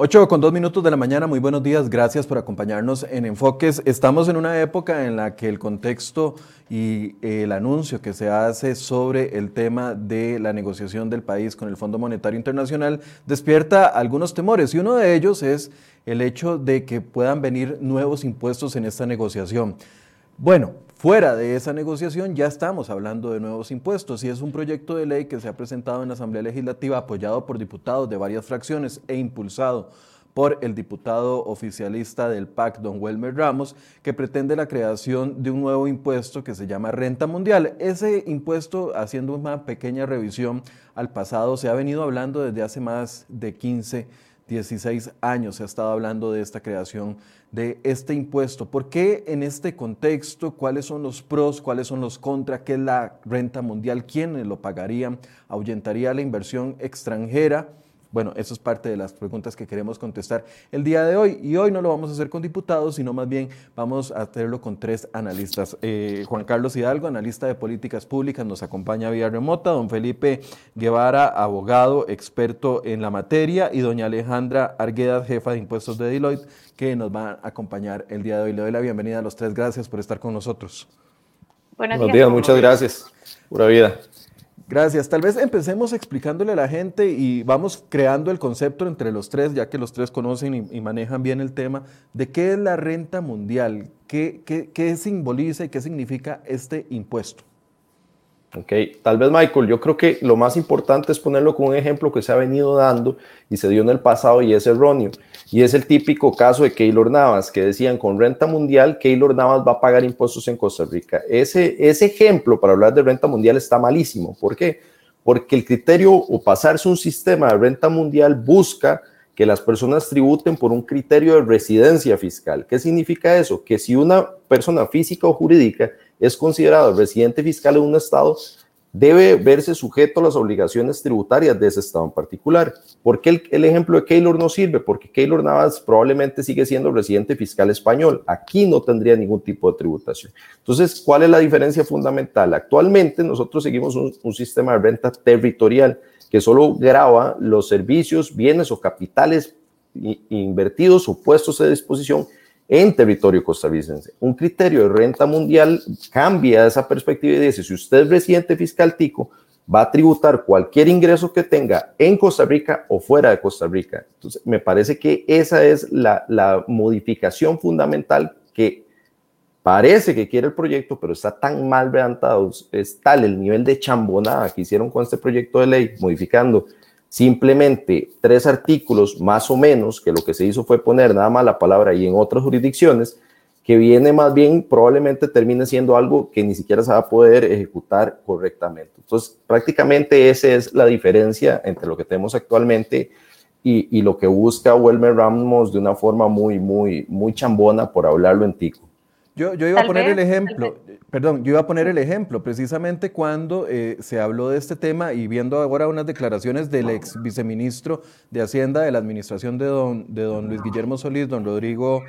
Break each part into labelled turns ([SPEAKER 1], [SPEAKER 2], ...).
[SPEAKER 1] 8 con dos minutos de la mañana, muy buenos días, gracias por acompañarnos en Enfoques. Estamos en una época en la que el contexto y el anuncio que se hace sobre el tema de la negociación del país con el Fondo Monetario Internacional despierta algunos temores y uno de ellos es el hecho de que puedan venir nuevos impuestos en esta negociación. Bueno, Fuera de esa negociación ya estamos hablando de nuevos impuestos y es un proyecto de ley que se ha presentado en la Asamblea Legislativa apoyado por diputados de varias fracciones e impulsado por el diputado oficialista del PAC, don Welmer Ramos, que pretende la creación de un nuevo impuesto que se llama renta mundial. Ese impuesto, haciendo una pequeña revisión al pasado, se ha venido hablando desde hace más de 15 años 16 años se ha estado hablando de esta creación de este impuesto. ¿Por qué en este contexto? ¿Cuáles son los pros? ¿Cuáles son los contras? ¿Qué es la renta mundial? ¿Quiénes lo pagarían? ¿Ahuyentaría la inversión extranjera? Bueno, eso es parte de las preguntas que queremos contestar el día de hoy. Y hoy no lo vamos a hacer con diputados, sino más bien vamos a hacerlo con tres analistas. Eh, Juan Carlos Hidalgo, analista de políticas públicas, nos acompaña vía remota. Don Felipe Guevara, abogado, experto en la materia. Y doña Alejandra Arguedas, jefa de impuestos de Deloitte, que nos va a acompañar el día de hoy. Le doy la bienvenida a los tres. Gracias por estar con nosotros.
[SPEAKER 2] Buenos días muchas gracias. Pura vida.
[SPEAKER 1] Gracias. Tal vez empecemos explicándole a la gente y vamos creando el concepto entre los tres, ya que los tres conocen y, manejan bien el tema, de qué es la renta mundial, qué, qué, qué simboliza y qué significa este impuesto.
[SPEAKER 2] Ok, tal vez Michael, yo creo que lo más importante es ponerlo con un ejemplo que se ha venido dando y se dio en el pasado y es erróneo. Y es el típico caso de Keylor Navas, que decían con renta mundial, Keylor Navas va a pagar impuestos en Costa Rica. Ese, ese ejemplo para hablar de renta mundial está malísimo. ¿Por qué? Porque el criterio o pasarse un sistema de renta mundial busca que las personas tributen por un criterio de residencia fiscal. ¿Qué significa eso? Que si una persona física o jurídica es considerado residente fiscal en un estado, debe verse sujeto a las obligaciones tributarias de ese estado en particular. ¿Por qué el, ejemplo de Keylor no sirve? Porque Keylor Navas probablemente sigue siendo residente fiscal español. Aquí no tendría ningún tipo de tributación. Entonces, ¿cuál es la diferencia fundamental? Actualmente nosotros seguimos un, un sistema de renta territorial que solo graba los servicios, bienes o capitales invertidos o puestos a disposición en territorio costarricense. Un criterio de renta mundial cambia esa perspectiva y dice, si usted es residente fiscal tico, va a tributar cualquier ingreso que tenga en Costa Rica o fuera de Costa Rica. Entonces, me parece que esa es la, la modificación fundamental que parece que quiere el proyecto, pero está tan mal redactado, es tal el nivel de chambonada que hicieron con este proyecto de ley, modificando simplemente tres artículos más o menos, que lo que se hizo fue poner nada más la palabra y en otras jurisdicciones, que viene más bien probablemente termine siendo algo que ni siquiera se va a poder ejecutar correctamente. Entonces, prácticamente esa es la diferencia entre lo que tenemos actualmente y, y lo que busca Welmer Ramos de una forma muy, muy, muy chambona, por hablarlo en tico.
[SPEAKER 1] Yo, iba a poner el ejemplo, perdón, yo iba a poner el ejemplo precisamente cuando eh, se habló de este tema y viendo ahora unas declaraciones del ex viceministro de Hacienda de la administración de don, de don Luis Guillermo Solís, don Rodrigo,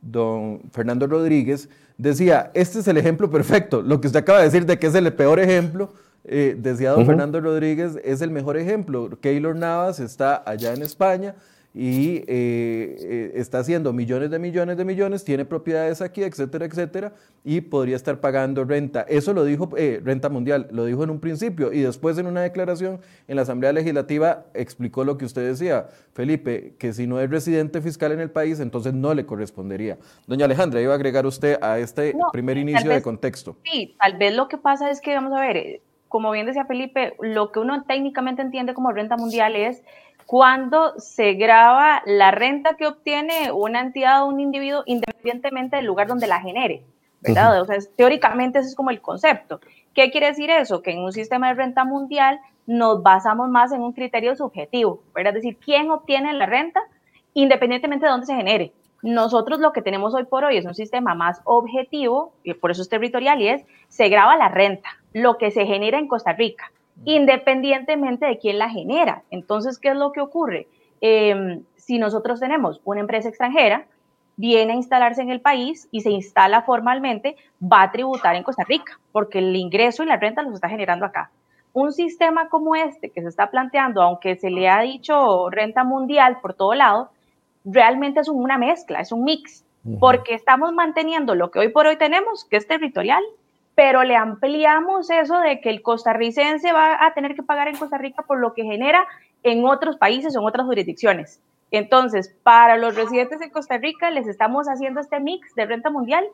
[SPEAKER 1] don Fernando Rodríguez, decía, este es el ejemplo perfecto, lo que usted acaba de decir de que es el peor ejemplo, eh, decía don Fernando Rodríguez, es el mejor ejemplo. Keylor Navas está allá en España, y eh, eh, está haciendo millones de millones de millones, tiene propiedades aquí, etcétera, etcétera, y podría estar pagando renta. Eso lo dijo eh, Renta Mundial, lo dijo en un principio y después en una declaración en la Asamblea Legislativa explicó lo que usted decía, Felipe, que si no es residente fiscal en el país, entonces no le correspondería. Doña Alejandra, iba a agregar usted a este primer inicio de contexto.
[SPEAKER 3] Sí, tal vez lo que pasa es que, vamos a ver, como bien decía Felipe, lo que uno técnicamente entiende como renta mundial es cuando se graba la renta que obtiene una entidad o un individuo independientemente del lugar donde la genere, ¿verdad? O sea, teóricamente ese es como el concepto. ¿Qué quiere decir eso? Que en un sistema de renta mundial nos basamos más en un criterio subjetivo, ¿verdad? Es decir, ¿quién obtiene la renta independientemente de dónde se genere? Nosotros lo que tenemos hoy por hoy es un sistema más objetivo, y por eso es territorial, y es, se graba la renta, lo que se genera en Costa Rica independientemente de quién la genera. Entonces, ¿qué es lo que ocurre? Em, si nosotros tenemos una empresa extranjera, viene a instalarse en el país y se instala formalmente, va a tributar en Costa Rica, porque el ingreso y la renta los está generando acá. Un sistema como este que se está planteando, aunque se le ha dicho renta mundial por todo lado, realmente es una mezcla, es un mix, porque estamos manteniendo lo que hoy por hoy tenemos, que es territorial, pero le ampliamos eso de que el costarricense va a tener que pagar en Costa Rica por lo que genera en otros países o en otras jurisdicciones. Entonces, para los residentes de Costa Rica les estamos haciendo este mix de renta mundial,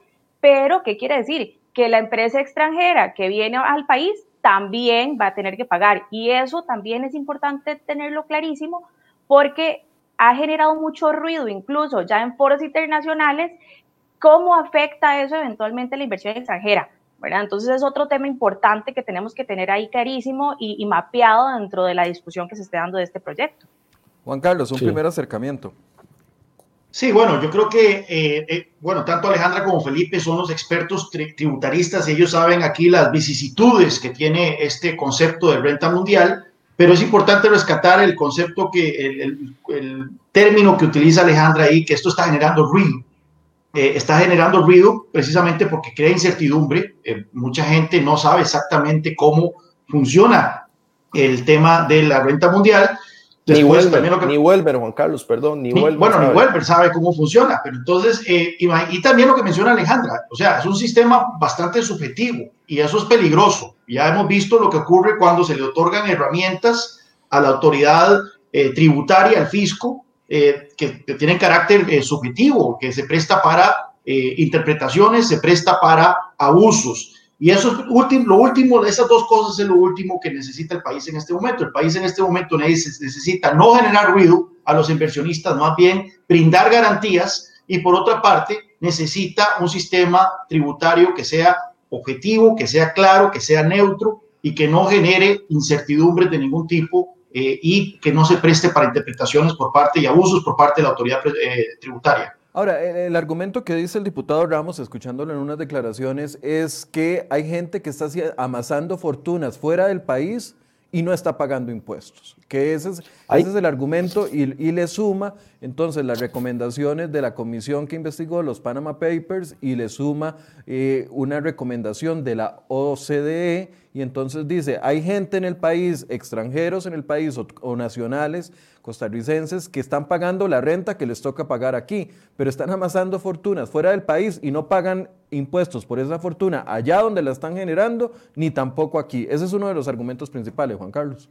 [SPEAKER 3] pero ¿qué quiere decir? Que la empresa extranjera que viene al país también va a tener que pagar. Y eso también es importante tenerlo clarísimo porque ha generado mucho ruido, incluso ya en foros internacionales, cómo afecta eso eventualmente a la inversión extranjera. ¿Verdad? Entonces es otro tema importante que tenemos que tener ahí clarísimo y, mapeado dentro de la discusión que se esté dando de este proyecto.
[SPEAKER 1] Juan Carlos, un primer acercamiento.
[SPEAKER 4] Sí, bueno, yo creo que, eh, eh, bueno, tanto Alejandra como Felipe son los expertos tributaristas, ellos saben aquí las vicisitudes que tiene este concepto de renta mundial, pero es importante rescatar el concepto que, el, el término que utiliza Alejandra ahí, que esto está generando ruido. Eh, está generando ruido precisamente porque crea incertidumbre. Eh, mucha gente no sabe exactamente cómo funciona el tema de la renta mundial.
[SPEAKER 2] Después, ni, Welber, ni Welber, Juan Carlos, perdón, ni,
[SPEAKER 4] Welber Bueno, sabe. ni Welber sabe cómo funciona, pero entonces, eh, y, también lo que menciona Alejandra, o sea, es un sistema bastante subjetivo y eso es peligroso. Ya hemos visto lo que ocurre cuando se le otorgan herramientas a la autoridad tributaria, al fisco, eh, que, tienen carácter eh, subjetivo, que se presta para eh, interpretaciones, se presta para abusos. Y eso es último, lo último, esas dos cosas es lo último que necesita el país en este momento. El país en este momento necesita no generar ruido a los inversionistas, más bien brindar garantías y por otra parte necesita un sistema tributario que sea objetivo, que sea claro, que sea neutro y que no genere incertidumbres de ningún tipo eh, y que no se preste para interpretaciones por parte y abusos por parte de la autoridad eh, tributaria.
[SPEAKER 1] Ahora, el, argumento que dice el diputado Ramos, escuchándolo en unas declaraciones, es que hay gente que está amasando fortunas fuera del país y no está pagando impuestos. Que ese es, ese es el argumento y, y, le suma entonces las recomendaciones de la comisión que investigó los Panama Papers y le suma eh, una recomendación de la OCDE y entonces dice, hay gente en el país, extranjeros en el país o nacionales, costarricenses que están pagando la renta que les toca pagar aquí, pero están amasando fortunas fuera del país y no pagan impuestos por esa fortuna allá donde la están generando, ni tampoco aquí. Ese es uno de los argumentos principales, Juan Carlos.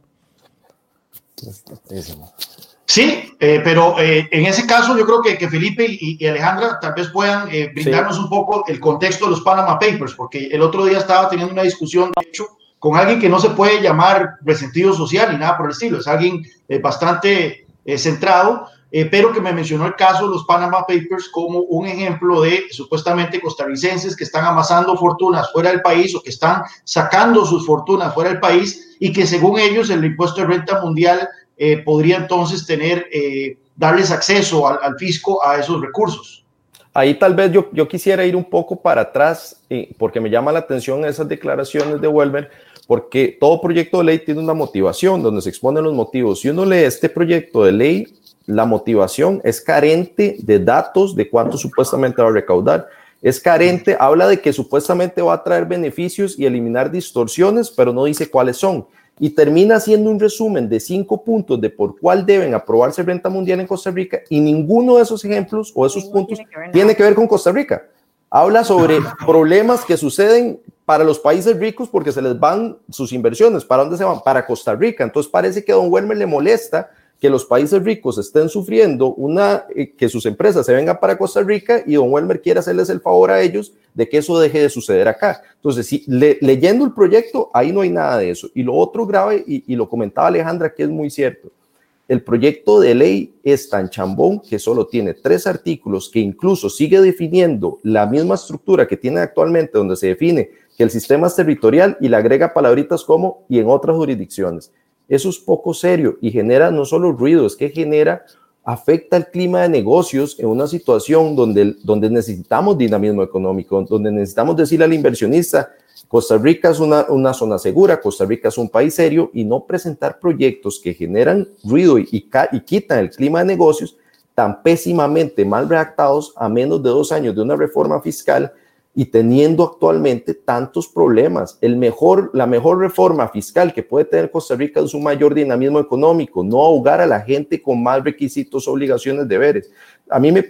[SPEAKER 4] Sí, eh, pero eh, en ese caso yo creo que, que Felipe y, Alejandra tal vez puedan eh, brindarnos un poco el contexto de los Panama Papers, porque el otro día estaba teniendo una discusión, de hecho, con alguien que no se puede llamar resentido social ni nada por el estilo, es alguien eh, bastante eh, centrado, eh, pero que me mencionó el caso de los Panama Papers como un ejemplo de supuestamente costarricenses que están amasando fortunas fuera del país o que están sacando sus fortunas fuera del país y que según ellos el impuesto de renta mundial podría entonces tener, darles acceso al, al, fisco a esos recursos.
[SPEAKER 2] Ahí tal vez yo, yo quisiera ir un poco para atrás, porque me llama la atención esas declaraciones de Welber, porque todo proyecto de ley tiene una motivación donde se exponen los motivos. Si uno lee este proyecto de ley, la motivación es carente de datos de cuánto supuestamente va a recaudar. Es carente, habla de que supuestamente va a traer beneficios y eliminar distorsiones, pero no dice cuáles son. Y termina haciendo un resumen de cinco puntos de por cuál deben aprobarse renta mundial en Costa Rica y ninguno de esos ejemplos o esos puntos tiene que ver con Costa Rica. Habla sobre problemas que suceden para los países ricos porque se les van sus inversiones. ¿Para dónde se van? Para Costa Rica. Entonces parece que a Don Welmer le molesta que los países ricos estén sufriendo una, eh, que sus empresas se vengan para Costa Rica y Don Welmer quiere hacerles el favor a ellos de que eso deje de suceder acá. Entonces, si, leyendo el proyecto, ahí no hay nada de eso. Y lo otro grave, y, y lo comentaba Alejandra, que es muy cierto, el proyecto de ley es tan chambón que solo tiene tres artículos que incluso sigue definiendo la misma estructura que tiene actualmente, donde se define que el sistema es territorial y le agrega palabritas como y en otras jurisdicciones. Eso es poco serio y genera no solo ruido, es que genera, afecta el clima de negocios en una situación donde, donde necesitamos dinamismo económico, donde necesitamos decirle al inversionista, Costa Rica es una, una zona segura, Costa Rica es un país serio y no presentar proyectos que generan ruido y, y, y quitan el clima de negocios tan pésimamente mal redactados a menos de dos años de una reforma fiscal y teniendo actualmente tantos problemas. El mejor, la mejor reforma fiscal que puede tener Costa Rica es un mayor dinamismo económico, no ahogar a la gente con más requisitos, obligaciones, deberes. A mí me,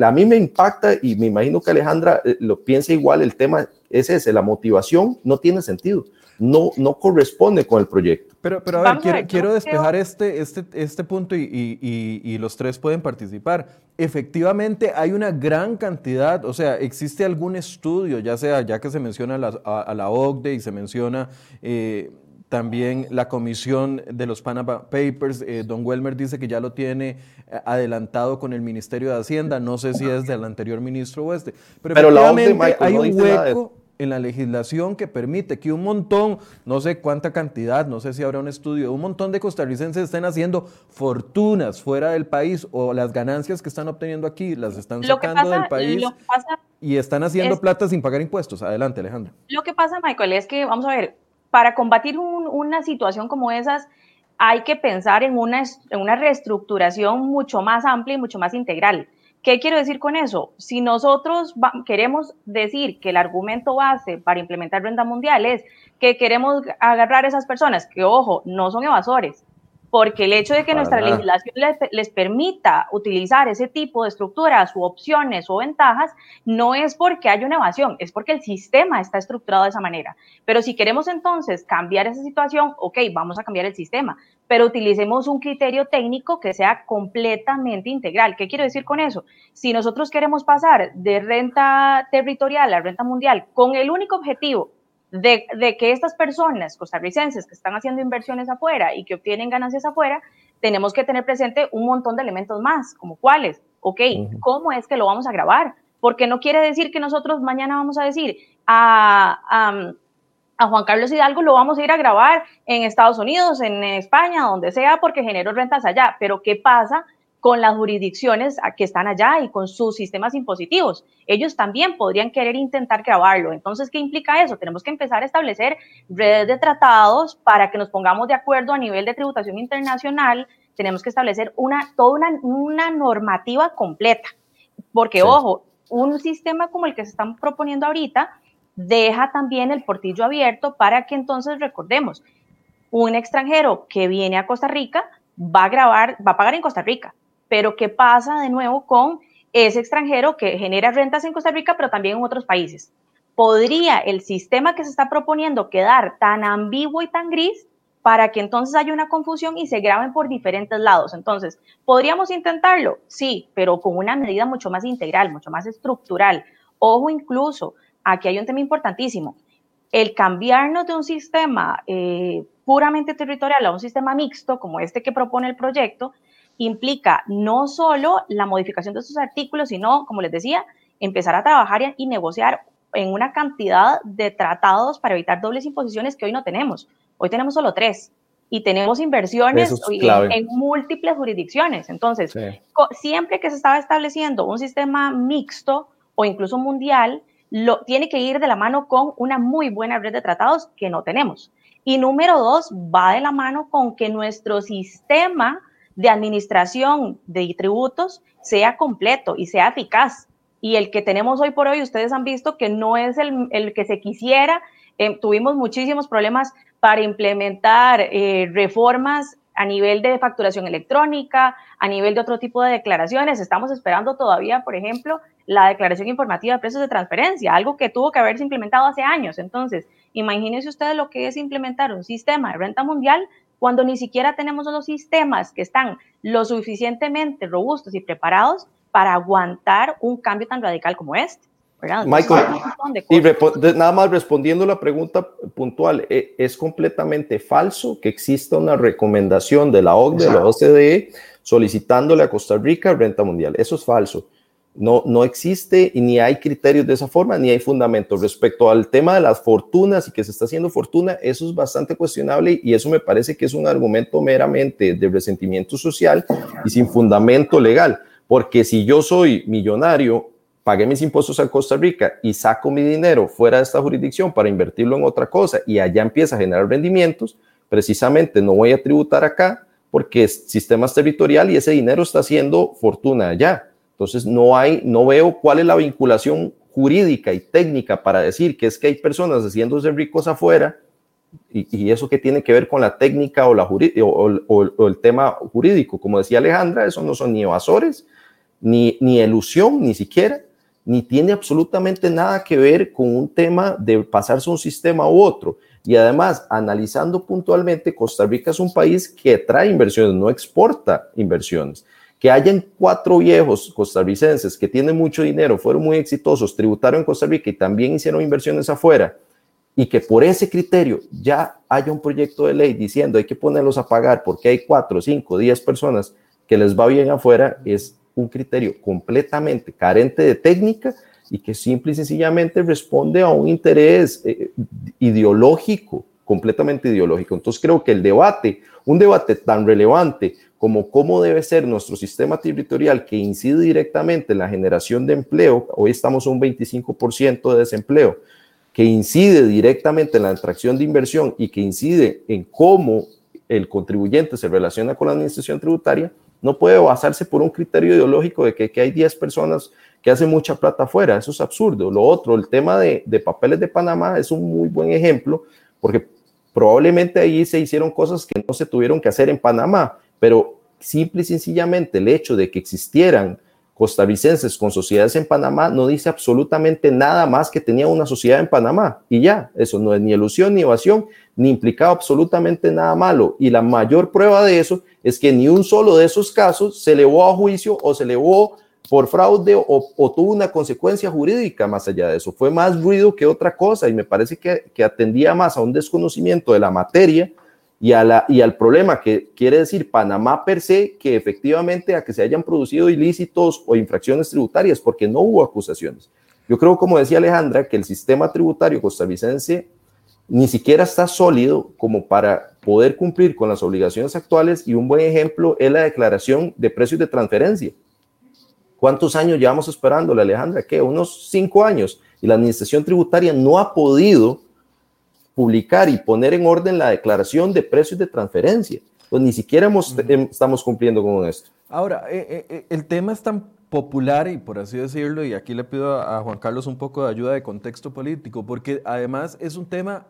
[SPEAKER 2] a mí me impacta y me imagino que Alejandra eh, lo piensa igual, el tema es ese, la motivación no tiene sentido no, no corresponde con el proyecto.
[SPEAKER 1] Pero, pero a ver, quiero, despejar este, este, este punto y, los tres pueden participar. Efectivamente, hay una gran cantidad, o sea, existe algún estudio, ya sea, ya que se menciona a la, OCDE y se menciona eh, también la comisión de los Panama Papers, eh, don Welmer dice que ya lo tiene eh, adelantado con el Ministerio de Hacienda, no sé si es del anterior ministro o este, pero, efectivamente hay un hueco en la legislación que permite que un montón, no sé cuánta cantidad, no sé si habrá un estudio, un montón de costarricenses estén haciendo fortunas fuera del país o las ganancias que están obteniendo aquí las están sacando del país y están haciendo plata sin pagar impuestos. Adelante, Alejandro.
[SPEAKER 3] Lo que pasa, Michael, es que, vamos a ver, para combatir una situación como esas, hay que pensar en una, en una reestructuración mucho más amplia y mucho más integral ¿Qué quiero decir con eso? Si nosotros queremos decir que el argumento base para implementar renta mundial es que queremos agarrar a esas personas que, ojo, no son evasores, porque el hecho de que nuestra legislación les, permita utilizar ese tipo de estructuras u opciones o ventajas no es porque haya una evasión, es porque el sistema está estructurado de esa manera. Pero si queremos entonces cambiar esa situación, ok, vamos a cambiar el sistema, pero utilicemos un criterio técnico que sea completamente integral. ¿Qué quiero decir con eso? Si nosotros queremos pasar de renta territorial a renta mundial con el único objetivo de, que estas personas costarricenses que están haciendo inversiones afuera y que obtienen ganancias afuera, tenemos que tener presente un montón de elementos más, como cuáles, ok, ¿cómo es que lo vamos a grabar? Porque no quiere decir que nosotros mañana vamos a decir a, a, a Juan Carlos Hidalgo lo vamos a ir a grabar en Estados Unidos, en España, donde sea, porque generó rentas allá, pero ¿qué pasa con las jurisdicciones que están allá y con sus sistemas impositivos. Ellos también podrían querer intentar grabarlo. Entonces, ¿qué implica eso? Tenemos que empezar a establecer redes de tratados para que nos pongamos de acuerdo a nivel de tributación internacional. Tenemos que establecer una, toda una, normativa completa. Porque, ojo, un sistema como el que se están proponiendo ahorita deja también el portillo abierto para que entonces recordemos, un extranjero que viene a Costa Rica va a grabar, va a pagar en Costa Rica, pero ¿qué pasa de nuevo con ese extranjero que genera rentas en Costa Rica, pero también en otros países? ¿Podría el sistema que se está proponiendo quedar tan ambiguo y tan gris para que entonces haya una confusión y se graben por diferentes lados? Entonces, ¿podríamos intentarlo? Sí, pero con una medida mucho más integral, mucho más estructural. Ojo incluso, aquí hay un tema importantísimo. El cambiarnos de un sistema eh, puramente territorial a un sistema mixto, como este que propone el proyecto, implica no solo la modificación de estos artículos, sino, como les decía, empezar a trabajar y negociar en una cantidad de tratados para evitar dobles imposiciones que hoy no tenemos. Hoy tenemos solo tres y tenemos inversiones en, múltiples jurisdicciones. Entonces, siempre que se estaba estableciendo un sistema mixto o incluso mundial, lo, tiene que ir de la mano con una muy buena red de tratados que no tenemos. Y número dos, va de la mano con que nuestro sistema de administración de tributos sea completo y sea eficaz. Y el que tenemos hoy por hoy, ustedes han visto que no es el, el que se quisiera. Eh, tuvimos muchísimos problemas para implementar eh, reformas a nivel de facturación electrónica, a nivel de otro tipo de declaraciones. Estamos esperando todavía, por ejemplo, la declaración informativa de precios de transferencia, algo que tuvo que haberse implementado hace años. Entonces, imagínense ustedes lo que es implementar un sistema de renta mundial cuando ni siquiera tenemos los sistemas que están lo suficientemente robustos y preparados para aguantar un cambio tan radical como este.
[SPEAKER 2] Michael, y nada más respondiendo la pregunta puntual, eh, es completamente falso que exista una recomendación de la OCDE, de la OCDE, solicitándole a Costa Rica renta mundial. Eso es falso. No, no existe y ni hay criterios de esa forma, ni hay fundamentos. Respecto al tema de las fortunas y que se está haciendo fortuna, eso es bastante cuestionable y eso me parece que es un argumento meramente de resentimiento social y sin fundamento legal. Porque si yo soy millonario, pagué mis impuestos a Costa Rica y saco mi dinero fuera de esta jurisdicción para invertirlo en otra cosa y allá empieza a generar rendimientos, precisamente no voy a tributar acá porque es sistemas territorial y ese dinero está haciendo fortuna allá. Entonces, no hay, no veo cuál es la vinculación jurídica y técnica para decir que es que hay personas haciéndose ricos afuera, y, eso que tiene que ver con la técnica o, la o, el tema jurídico, como decía Alejandra, eso no son ni evasores, ni, ni ilusión, ni siquiera, ni tiene absolutamente nada que ver con un tema de pasarse un sistema u otro. Y además, analizando puntualmente, Costa Rica es un país que trae inversiones, no exporta inversiones. Que hayan cuatro viejos costarricenses que tienen mucho dinero, fueron muy exitosos, tributaron en Costa Rica y también hicieron inversiones afuera, y que por ese criterio ya haya un proyecto de ley diciendo hay que ponerlos a pagar porque hay cuatro, cinco, diez personas que les va bien afuera, es un criterio completamente carente de técnica y que simple y sencillamente responde a un interés eh, ideológico, completamente ideológico. Entonces creo que el debate, un debate tan relevante como cómo debe ser nuestro sistema territorial que incide directamente en la generación de empleo, hoy estamos a un 25% de desempleo, que incide directamente en la atracción de inversión y que incide en cómo el contribuyente se relaciona con la administración tributaria, no puede basarse por un criterio ideológico de que, hay 10 personas que hacen mucha plata afuera. Eso es absurdo. Lo otro, el tema de, de papeles de Panamá es un muy buen ejemplo porque probablemente ahí se hicieron cosas que no se tuvieron que hacer en Panamá, pero simple y sencillamente el hecho de que existieran costarricenses con sociedades en Panamá no dice absolutamente nada más que tenía una sociedad en Panamá. Y ya, eso no es ni ilusión ni evasión, ni implicaba absolutamente nada malo. Y la mayor prueba de eso es que ni un solo de esos casos se elevó a juicio o se elevó por fraude o, tuvo una consecuencia jurídica más allá de eso. Fue más ruido que otra cosa y me parece que, que atendía más a un desconocimiento de la materia y, al problema que quiere decir Panamá per se, que efectivamente a que se hayan producido ilícitos o infracciones tributarias, porque no hubo acusaciones. Yo creo, como decía Alejandra, que el sistema tributario costarricense ni siquiera está sólido como para poder cumplir con las obligaciones actuales y un buen ejemplo es la declaración de precios de transferencia. ¿Cuántos años llevamos esperando, Alejandra? ¿Qué? Unos cinco años. Y la administración tributaria no ha podido publicar y poner en orden la declaración de precios de transferencia. Pues ni siquiera em, estamos cumpliendo con esto.
[SPEAKER 1] Ahora, eh, eh, eh, el tema es tan popular y por así decirlo, y aquí le pido a, Juan Carlos un poco de ayuda de contexto político, porque además es un tema,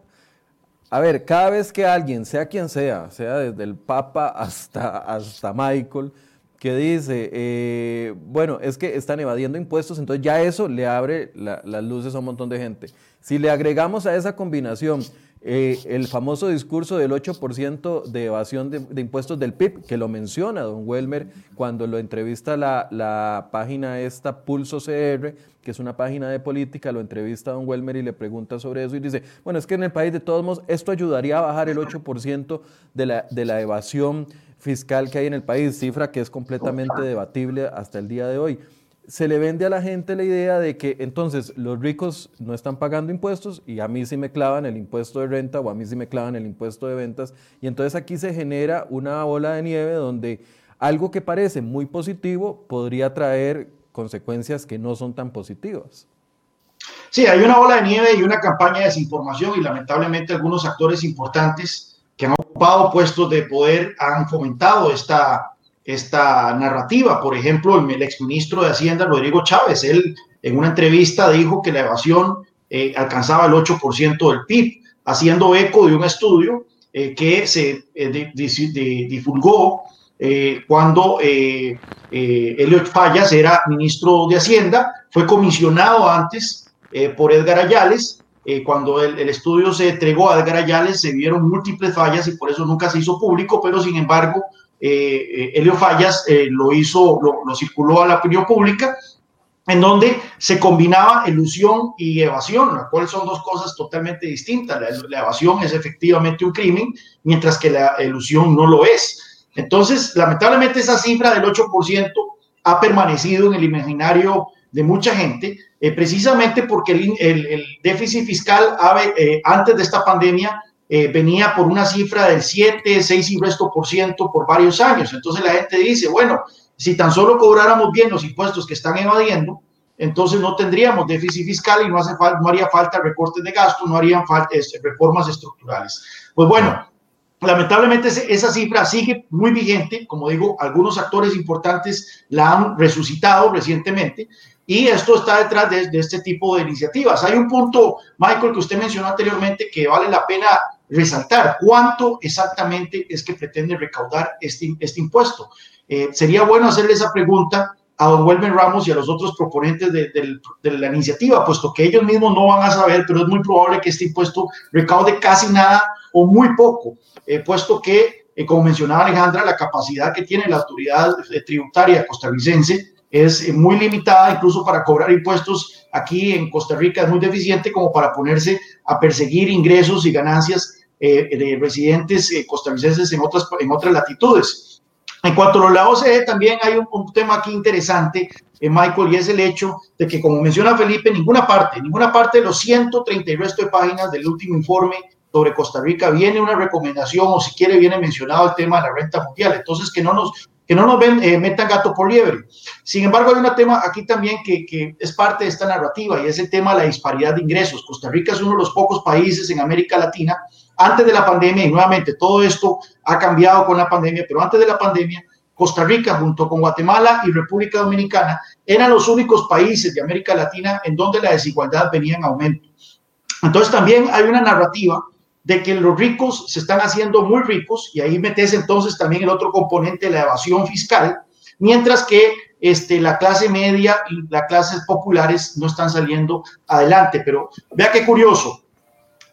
[SPEAKER 1] a ver, cada vez que alguien, sea quien sea, sea desde el Papa hasta, hasta Michael, que dice, bueno, es que están evadiendo impuestos, entonces ya eso le abre las luces a un montón de gente. Si le agregamos a esa combinación eh, el famoso discurso del 8% de evasión de, impuestos del PIB, que lo menciona don Welmer cuando lo entrevista la, la, página esta Pulso CR, que es una página de política, lo entrevista don Welmer y le pregunta sobre eso y dice, bueno, es que en el país de todos modos esto ayudaría a bajar el 8% de la, de la evasión fiscal que hay en el país, cifra que es completamente debatible hasta el día de hoy se le vende a la gente la idea de que entonces los ricos no están pagando impuestos y a mí sí me clavan el impuesto de renta o a mí sí me clavan el impuesto de ventas. Y entonces aquí se genera una bola de nieve donde algo que parece muy positivo podría traer consecuencias que no son tan positivas.
[SPEAKER 4] Sí, hay una bola de nieve y una campaña de desinformación y lamentablemente algunos actores importantes que han ocupado puestos de poder han fomentado esta esta narrativa. Por ejemplo, el, exministro de Hacienda, Rodrigo Chávez, él en una entrevista dijo que la evasión eh, alcanzaba el 8% del PIB, haciendo eco de un estudio eh, que se eh, divulgó cuando Elliot Fallas era ministro de Hacienda, fue comisionado antes por Edgar Ayales. cuando el, el, estudio se entregó a Edgar Ayales, se vieron múltiples fallas y por eso nunca se hizo público, pero sin embargo, eh, Helio Fallas eh, lo hizo, lo, circuló a la opinión pública, en donde se combinaba ilusión y evasión, las cuales son dos cosas totalmente distintas. La, evasión es efectivamente un crimen, mientras que la ilusión no lo es. Entonces, lamentablemente esa cifra del 8% ha permanecido en el imaginario de mucha gente, eh, precisamente porque el, déficit fiscal eh, antes de esta pandemia eh, venía por una cifra del 7, 6 y resto por ciento por varios años. Entonces la gente dice, bueno, si tan solo cobráramos bien los impuestos que están evadiendo, entonces no tendríamos déficit fiscal y no, hace falta, no haría falta recortes de gasto, no harían falta este, reformas estructurales. Pues bueno, lamentablemente esa cifra sigue muy vigente. Como digo, algunos actores importantes la han resucitado recientemente, y esto está detrás de, de, este tipo de iniciativas. Hay un punto, Michael, que usted mencionó anteriormente que vale la pena resaltar. ¿Cuánto exactamente es que pretende recaudar este, este impuesto? Eh, sería bueno hacerle esa pregunta a don Welmer Ramos y a los otros proponentes de, la iniciativa, puesto que ellos mismos no van a saber, pero es muy probable que este impuesto recaude casi nada o muy poco, eh, puesto que, eh, como mencionaba Alejandra, la capacidad que tiene la autoridad tributaria costarricense es muy limitada, incluso para cobrar impuestos aquí en Costa Rica es muy deficiente como para ponerse a perseguir ingresos y ganancias eh, de residentes eh, costarricenses en otras, en otras latitudes. En cuanto a la OCDE, también hay un, tema aquí interesante, eh, Michael, y es el hecho de que, como menciona Felipe, ninguna parte, ninguna parte de los 130 y resto de páginas del último informe sobre Costa Rica viene una recomendación o si quiere viene mencionado el tema de la renta mundial. Entonces, que no nos, que no nos ven, eh, metan gato por liebre. Sin embargo, hay un tema aquí también que, que, es parte de esta narrativa y es el tema de la disparidad de ingresos. Costa Rica es uno de los pocos países en América Latina antes de la pandemia, y nuevamente todo esto ha cambiado con la pandemia, pero antes de la pandemia, Costa Rica junto con Guatemala y República Dominicana eran los únicos países de América Latina en donde la desigualdad venía en aumento. Entonces también hay una narrativa de que los ricos se están haciendo muy ricos y ahí metes entonces también el otro componente, la evasión fiscal, mientras que este, la clase media y las clases populares no están saliendo adelante. Pero vea qué curioso,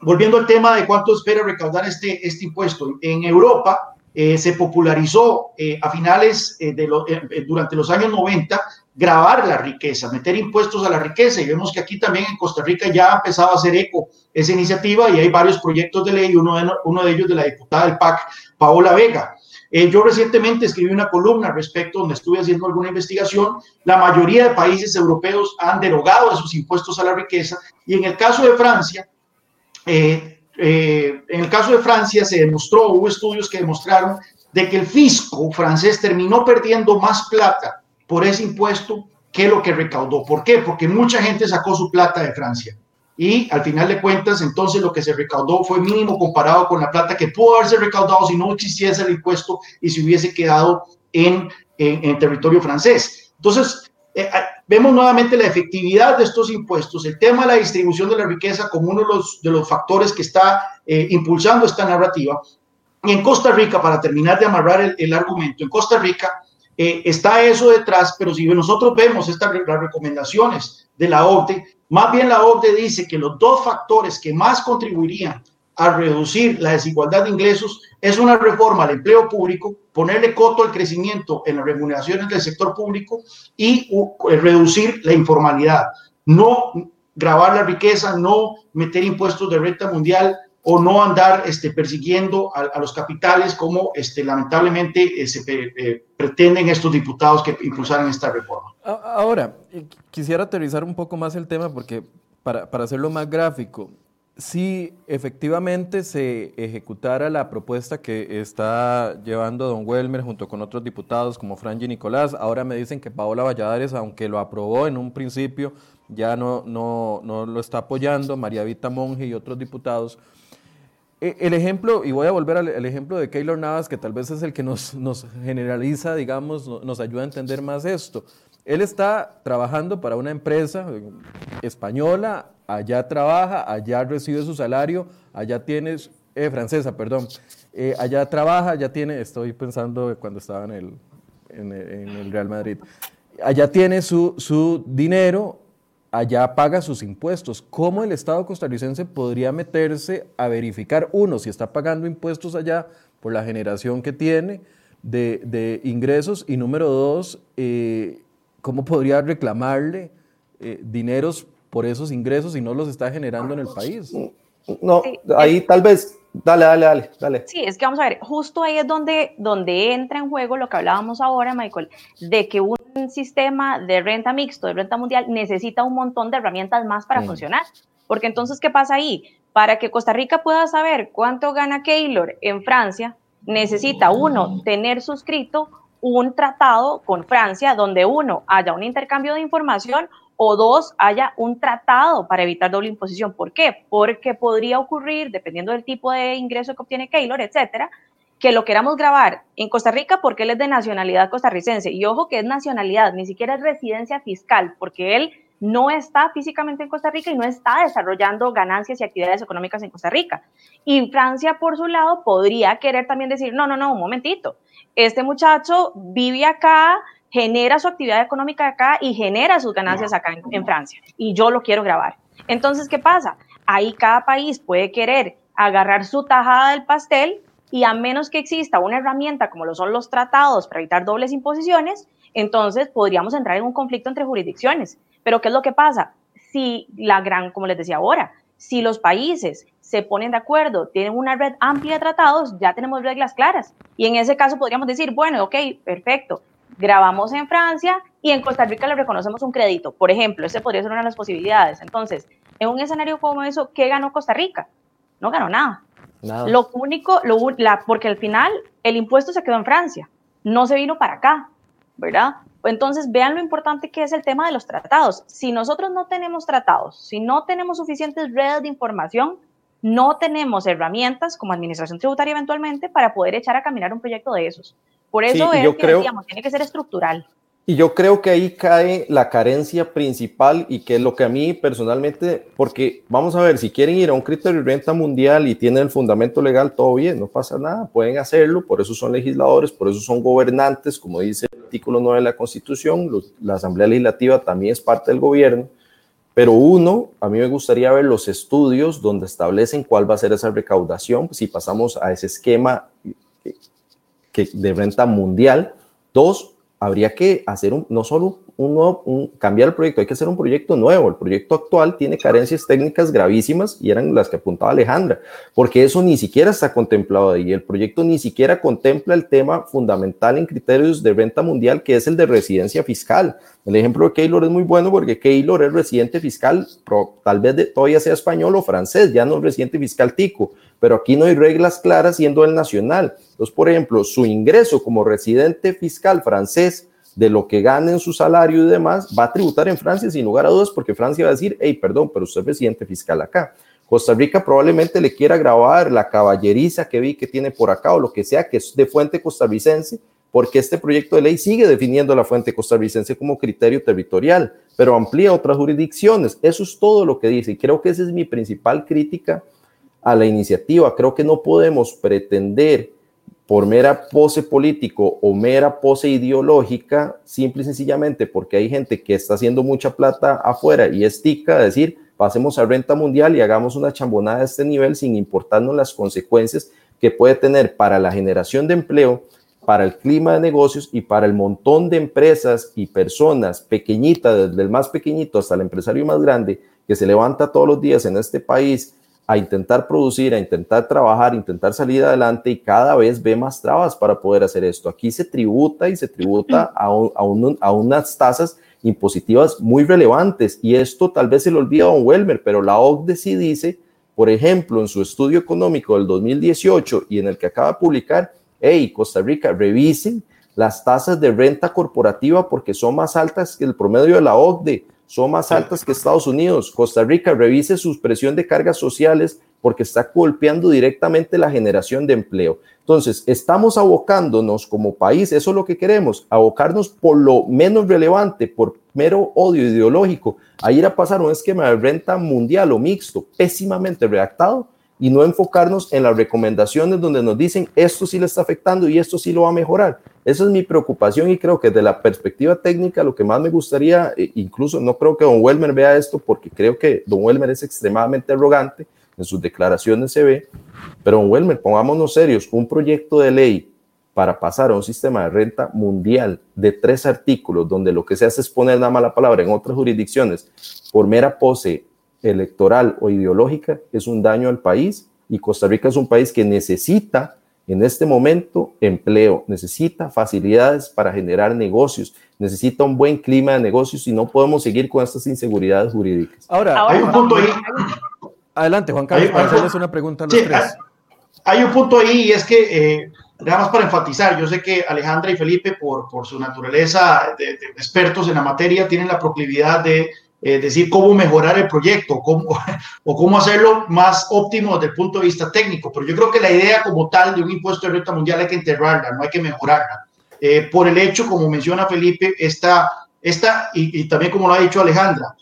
[SPEAKER 4] volviendo al tema de cuánto espera recaudar este, este impuesto, en Europa eh, se popularizó eh, a finales eh, de lo, durante los años 90 grabar la riqueza, meter impuestos a la riqueza y vemos que aquí también en Costa Rica ya ha empezado a hacer eco esa iniciativa y hay varios proyectos de ley, uno de, uno de ellos de la diputada del PAC, Paola Vega. Eh, yo recientemente escribí una columna respecto donde estuve haciendo alguna investigación. La mayoría de países europeos han derogado esos impuestos a la riqueza y en el caso de Francia, eh, eh, en el caso de Francia se demostró, hubo estudios que demostraron de que el fisco francés terminó perdiendo más plata por ese impuesto que lo que recaudó. ¿Por qué? Porque mucha gente sacó su plata de Francia. Y al final de cuentas, entonces lo que se recaudó fue mínimo comparado con la plata que pudo haberse recaudado si no existiese el impuesto y si hubiese quedado en, en, en territorio francés. Entonces, eh, vemos nuevamente la efectividad de estos impuestos, el tema de la distribución de la riqueza como uno de los, de los factores que está eh, impulsando esta narrativa. Y en Costa Rica, para terminar de amarrar el, el argumento, en Costa Rica eh, está eso detrás, pero si nosotros vemos estas las recomendaciones de la OCDE, más bien la OCDE dice que los dos factores que más contribuirían a reducir la desigualdad de ingresos es una reforma al empleo público, ponerle coto al crecimiento en las remuneraciones del sector público y uh, reducir la informalidad. No grabar la riqueza, no meter impuestos de renta mundial, o no andar este, persiguiendo a, los capitales como este, lamentablemente eh, se eh, pretenden estos diputados que impulsaran esta reforma.
[SPEAKER 1] Ahora, quisiera aterrizar un poco más el tema porque para, para hacerlo más gráfico, si efectivamente se ejecutara la propuesta que está llevando don Welmer junto con otros diputados como Franji Nicolás, ahora me dicen que Paola Valladares, aunque lo aprobó en un principio, ya no, no, no lo está apoyando, María Vita Monge y otros diputados, eh, el ejemplo, y voy a volver al, ejemplo de Keylor Navas, que tal vez es el que nos, generaliza, digamos, nos ayuda a entender más esto. Él está trabajando para una empresa española, allá trabaja, allá recibe su salario, allá tiene, eh, francesa, perdón, eh, allá trabaja, allá tiene, estoy pensando cuando estaba en el, Real Madrid, allá tiene su dinero, allá paga sus impuestos. ¿Cómo el Estado costarricense podría meterse a verificar, uno, si está pagando impuestos allá por la generación que tiene de, de ingresos y número dos, eh, cómo podría reclamarle eh, dineros por esos ingresos si no los está generando en el país?
[SPEAKER 2] No, ahí tal vez, dale, dale, dale, dale.
[SPEAKER 3] Sí, es que vamos a ver, justo ahí es donde, donde entra en juego lo que hablábamos ahora, Michael, de que un sistema de renta mixto, de renta mundial, necesita un montón de herramientas más para mm. funcionar. Porque entonces, ¿qué pasa ahí? Para que Costa Rica pueda saber cuánto gana Keylor en Francia, necesita uno tener suscrito un tratado con Francia donde uno haya un intercambio de información o dos, haya un tratado para evitar doble imposición. ¿Por qué? Porque podría ocurrir, dependiendo del tipo de ingreso que obtiene Keylor, etcétera, que lo queramos grabar en Costa Rica porque él es de nacionalidad costarricense. Y ojo que es nacionalidad, ni siquiera es residencia fiscal, porque él no está físicamente en Costa Rica y no está desarrollando ganancias y actividades económicas en Costa Rica. Y Francia, por su lado, podría querer también decir, no, no, no, un momentito, este muchacho vive acá, genera su actividad económica acá y genera sus ganancias acá en, en Francia. Y yo lo quiero grabar. Entonces, ¿qué pasa? Ahí cada país puede querer agarrar su tajada del pastel y a menos que exista una herramienta como lo son los tratados para evitar dobles imposiciones, entonces podríamos entrar en un conflicto entre jurisdicciones. Pero ¿qué es lo que pasa? Si la gran, como les decía ahora, si los países se ponen de acuerdo, tienen una red amplia de tratados, ya tenemos reglas claras. Y en ese caso podríamos decir, bueno, ok, perfecto, grabamos en Francia y en Costa Rica le reconocemos un crédito. Por ejemplo, ese podría ser una de las posibilidades. Entonces, en un escenario como eso, ¿qué ganó Costa Rica? No ganó nada. nada. Lo único, lo, la, porque al final el impuesto se quedó en Francia, no se vino para acá, ¿verdad? Entonces, vean lo importante que es el tema de los tratados. Si nosotros no tenemos tratados, si no tenemos suficientes redes de información, no tenemos herramientas como administración tributaria eventualmente para poder echar a caminar un proyecto de esos. Por eso
[SPEAKER 2] sí,
[SPEAKER 3] es
[SPEAKER 2] que
[SPEAKER 3] creo, decíamos, tiene que ser estructural.
[SPEAKER 2] Y yo creo que ahí cae la carencia principal y que es lo que a mí personalmente, porque vamos a ver, si quieren ir a un criterio de renta mundial y tienen el fundamento legal, todo bien, no pasa nada, pueden hacerlo, por eso son legisladores, por eso son gobernantes, como dice el artículo 9 de la Constitución, los, la Asamblea Legislativa también es parte del gobierno, pero uno, a mí me gustaría ver los estudios donde establecen cuál va a ser esa recaudación, si pasamos a ese esquema que, de renta mundial. Dos, habría que hacer un, no solo un nuevo, un, cambiar el proyecto, hay que hacer un proyecto nuevo. El proyecto actual tiene carencias técnicas gravísimas y eran las que apuntaba Alejandra, porque eso ni siquiera está contemplado ahí. El proyecto ni siquiera contempla el tema fundamental en criterios de renta mundial, que es el de residencia fiscal. El ejemplo de Keylor es muy bueno porque Keylor es residente fiscal, tal vez de, todavía sea español o francés, ya no es residente fiscal tico, pero aquí no hay reglas claras siendo el nacional. Entonces, por ejemplo, su ingreso como residente fiscal francés de lo que gane en su salario y demás, va a tributar en Francia sin lugar a dudas, porque Francia va a decir, hey, perdón, pero usted es residente fiscal acá. Costa Rica probablemente le quiera grabar la caballeriza que vi que tiene por acá o lo que sea que es de fuente costarricense, porque este proyecto de ley sigue definiendo la fuente costarricense como criterio territorial, pero amplía otras jurisdicciones. Eso es todo lo que dice y creo que esa es mi principal crítica a la iniciativa. Creo que no podemos pretender por mera pose político o mera pose ideológica, simple y sencillamente porque hay gente que está haciendo mucha plata afuera y es tica, decir, pasemos a renta mundial y hagamos una chambonada de este nivel sin importarnos las consecuencias que puede tener para la generación de empleo, para el clima de negocios y para el montón de empresas y personas pequeñitas, desde el más pequeñito hasta el empresario más grande, que se levanta todos los días en este país a intentar producir, a intentar trabajar, a intentar salir adelante y cada vez ve más trabas para poder hacer esto. Aquí se tributa y se tributa a, un, a, un, a unas tasas impositivas muy relevantes y esto tal vez se le olvida don Welmer, pero la OCDE sí dice, por ejemplo, en su estudio económico del 2018 y en el que acaba de publicar, hey, Costa Rica, revisen las tasas de renta corporativa porque son más altas que el promedio de la OCDE son más altas que Estados Unidos. Costa Rica revise su presión de cargas sociales porque está golpeando directamente la generación de empleo. Entonces, estamos abocándonos como país, eso es lo que queremos, abocarnos por lo menos relevante, por mero odio ideológico, a ir a pasar un esquema de renta mundial o mixto, pésimamente redactado, y no enfocarnos en las recomendaciones donde nos dicen esto sí le está afectando y esto sí lo va a mejorar. Esa es mi preocupación y creo que desde la perspectiva técnica lo que más me gustaría, e incluso no creo que don Welmer vea esto porque creo que don Welmer es extremadamente arrogante, en sus declaraciones se ve, pero don Welmer, pongámonos serios, un proyecto de ley para pasar a un sistema de renta mundial de tres artículos donde lo que se hace es poner una mala palabra en otras jurisdicciones por mera pose electoral o ideológica es un daño al país y Costa Rica es un país que necesita en este momento empleo, necesita facilidades para generar negocios, necesita un buen clima de negocios y no podemos seguir con estas inseguridades jurídicas.
[SPEAKER 1] Ahora,
[SPEAKER 4] hay un punto ahí.
[SPEAKER 1] Adelante, Juan Carlos, para hacerles una pregunta a los
[SPEAKER 4] sí,
[SPEAKER 1] tres.
[SPEAKER 4] Hay un punto ahí y es que, eh, nada más para enfatizar, yo sé que Alejandra y Felipe, por, por su naturaleza de, de expertos en la materia, tienen la proclividad de eh, decir cómo mejorar el proyecto cómo, o cómo hacerlo más óptimo desde el punto de vista técnico. Pero yo creo que la idea como tal de un impuesto de renta mundial hay que enterrarla, no hay que mejorarla. Eh, por el hecho, como menciona Felipe, esta, esta y, y también como lo ha dicho Alejandra,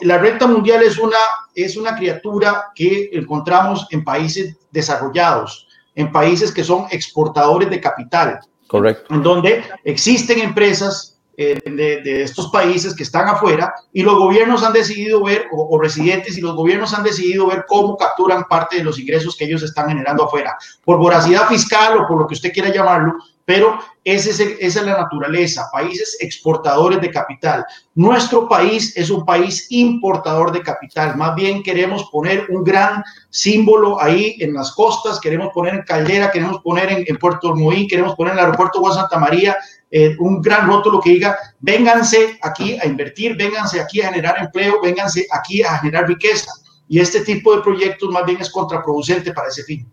[SPEAKER 4] la renta mundial es una, es una criatura que encontramos en países desarrollados, en países que son exportadores de capital.
[SPEAKER 2] Correcto.
[SPEAKER 4] En donde existen empresas eh, de, estos países que están afuera y los gobiernos han decidido ver, o, residentes y los gobiernos han decidido ver cómo capturan parte de los ingresos que ellos están generando afuera, por voracidad fiscal o por lo que usted quiera llamarlo, pero ese es esa es la naturaleza, países exportadores de capital. Nuestro país es un país importador de capital, más bien queremos poner un gran símbolo ahí en las costas, queremos poner en Caldera, queremos poner en, Puerto Moín, queremos poner en el aeropuerto de Santa María, eh, un gran rótulo que diga, vénganse aquí a invertir, vénganse aquí a generar empleo, vénganse aquí a generar riqueza. Y este tipo de proyectos más bien es contraproducente para ese fin.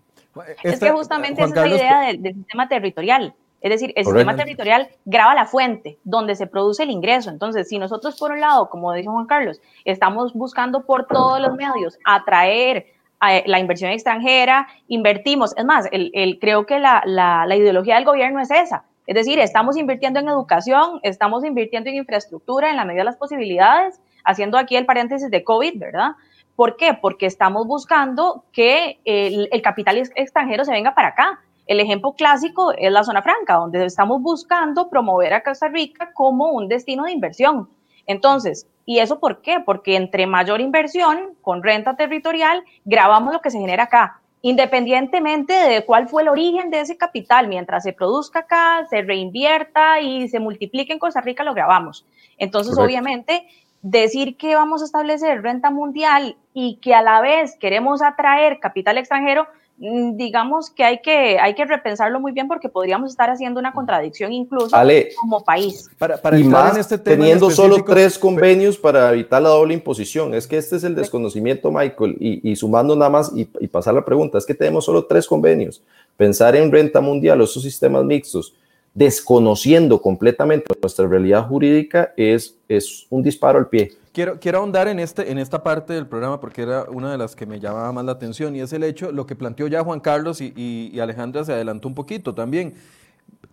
[SPEAKER 3] Es que justamente esa es la idea del, sistema territorial. Es decir, el sistema territorial graba la fuente donde se produce el ingreso. Entonces, si nosotros por un lado, como dice Juan Carlos, estamos buscando por todos los medios atraer a la inversión extranjera, invertimos. Es más, el, creo que la, la ideología del gobierno es esa. Es decir, estamos invirtiendo en educación, estamos invirtiendo en infraestructura en la medida de las posibilidades, haciendo aquí el paréntesis de COVID, ¿verdad? ¿Por qué? Porque estamos buscando que el, capital extranjero se venga para acá. El ejemplo clásico es la zona franca, donde estamos buscando promover a Costa Rica como un destino de inversión. Entonces, ¿y eso por qué? Porque entre mayor inversión con renta territorial, grabamos lo que se genera acá independientemente de cuál fue el origen de ese capital, mientras se produzca acá, se reinvierta y se multiplique en Costa Rica, lo grabamos. Entonces, obviamente, decir que vamos a establecer renta mundial y que a la vez queremos atraer capital extranjero, Mm, digamos que hay que, hay que repensarlo muy bien porque podríamos estar haciendo una contradicción incluso como país.
[SPEAKER 2] Para, para y más en este tema teniendo solo tres convenios para evitar la doble imposición. Es que este es el desconocimiento, Michael, y, sumando nada más y, y, pasar la pregunta, es que tenemos solo tres convenios. Pensar en renta mundial o esos sistemas mixtos, desconociendo completamente nuestra realidad jurídica, es, es un disparo al pie.
[SPEAKER 1] Quiero, quiero ahondar en, este, en esta parte del programa porque era una de las que me llamaba más la atención y es el hecho, lo que planteó ya Juan Carlos y, y, Alejandra se adelantó un poquito también.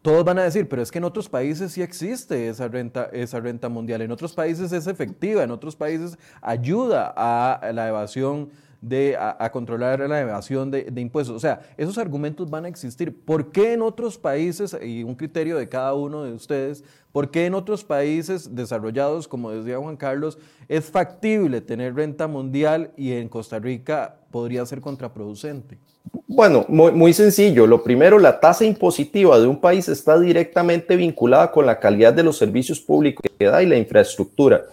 [SPEAKER 1] Todos van a decir, pero es que en otros países sí existe esa renta, esa renta mundial, en otros países es efectiva, en otros países ayuda a la evasión de, a, controlar la evasión de, de, impuestos. O sea, esos argumentos van a existir. ¿Por qué en otros países, y un criterio de cada uno de ustedes, por qué en otros países desarrollados, como decía Juan Carlos, es factible tener renta mundial y en Costa Rica podría ser contraproducente?
[SPEAKER 2] Bueno, muy, sencillo. Lo primero, la tasa impositiva de un país está directamente vinculada con la calidad de los servicios públicos que da y la infraestructura.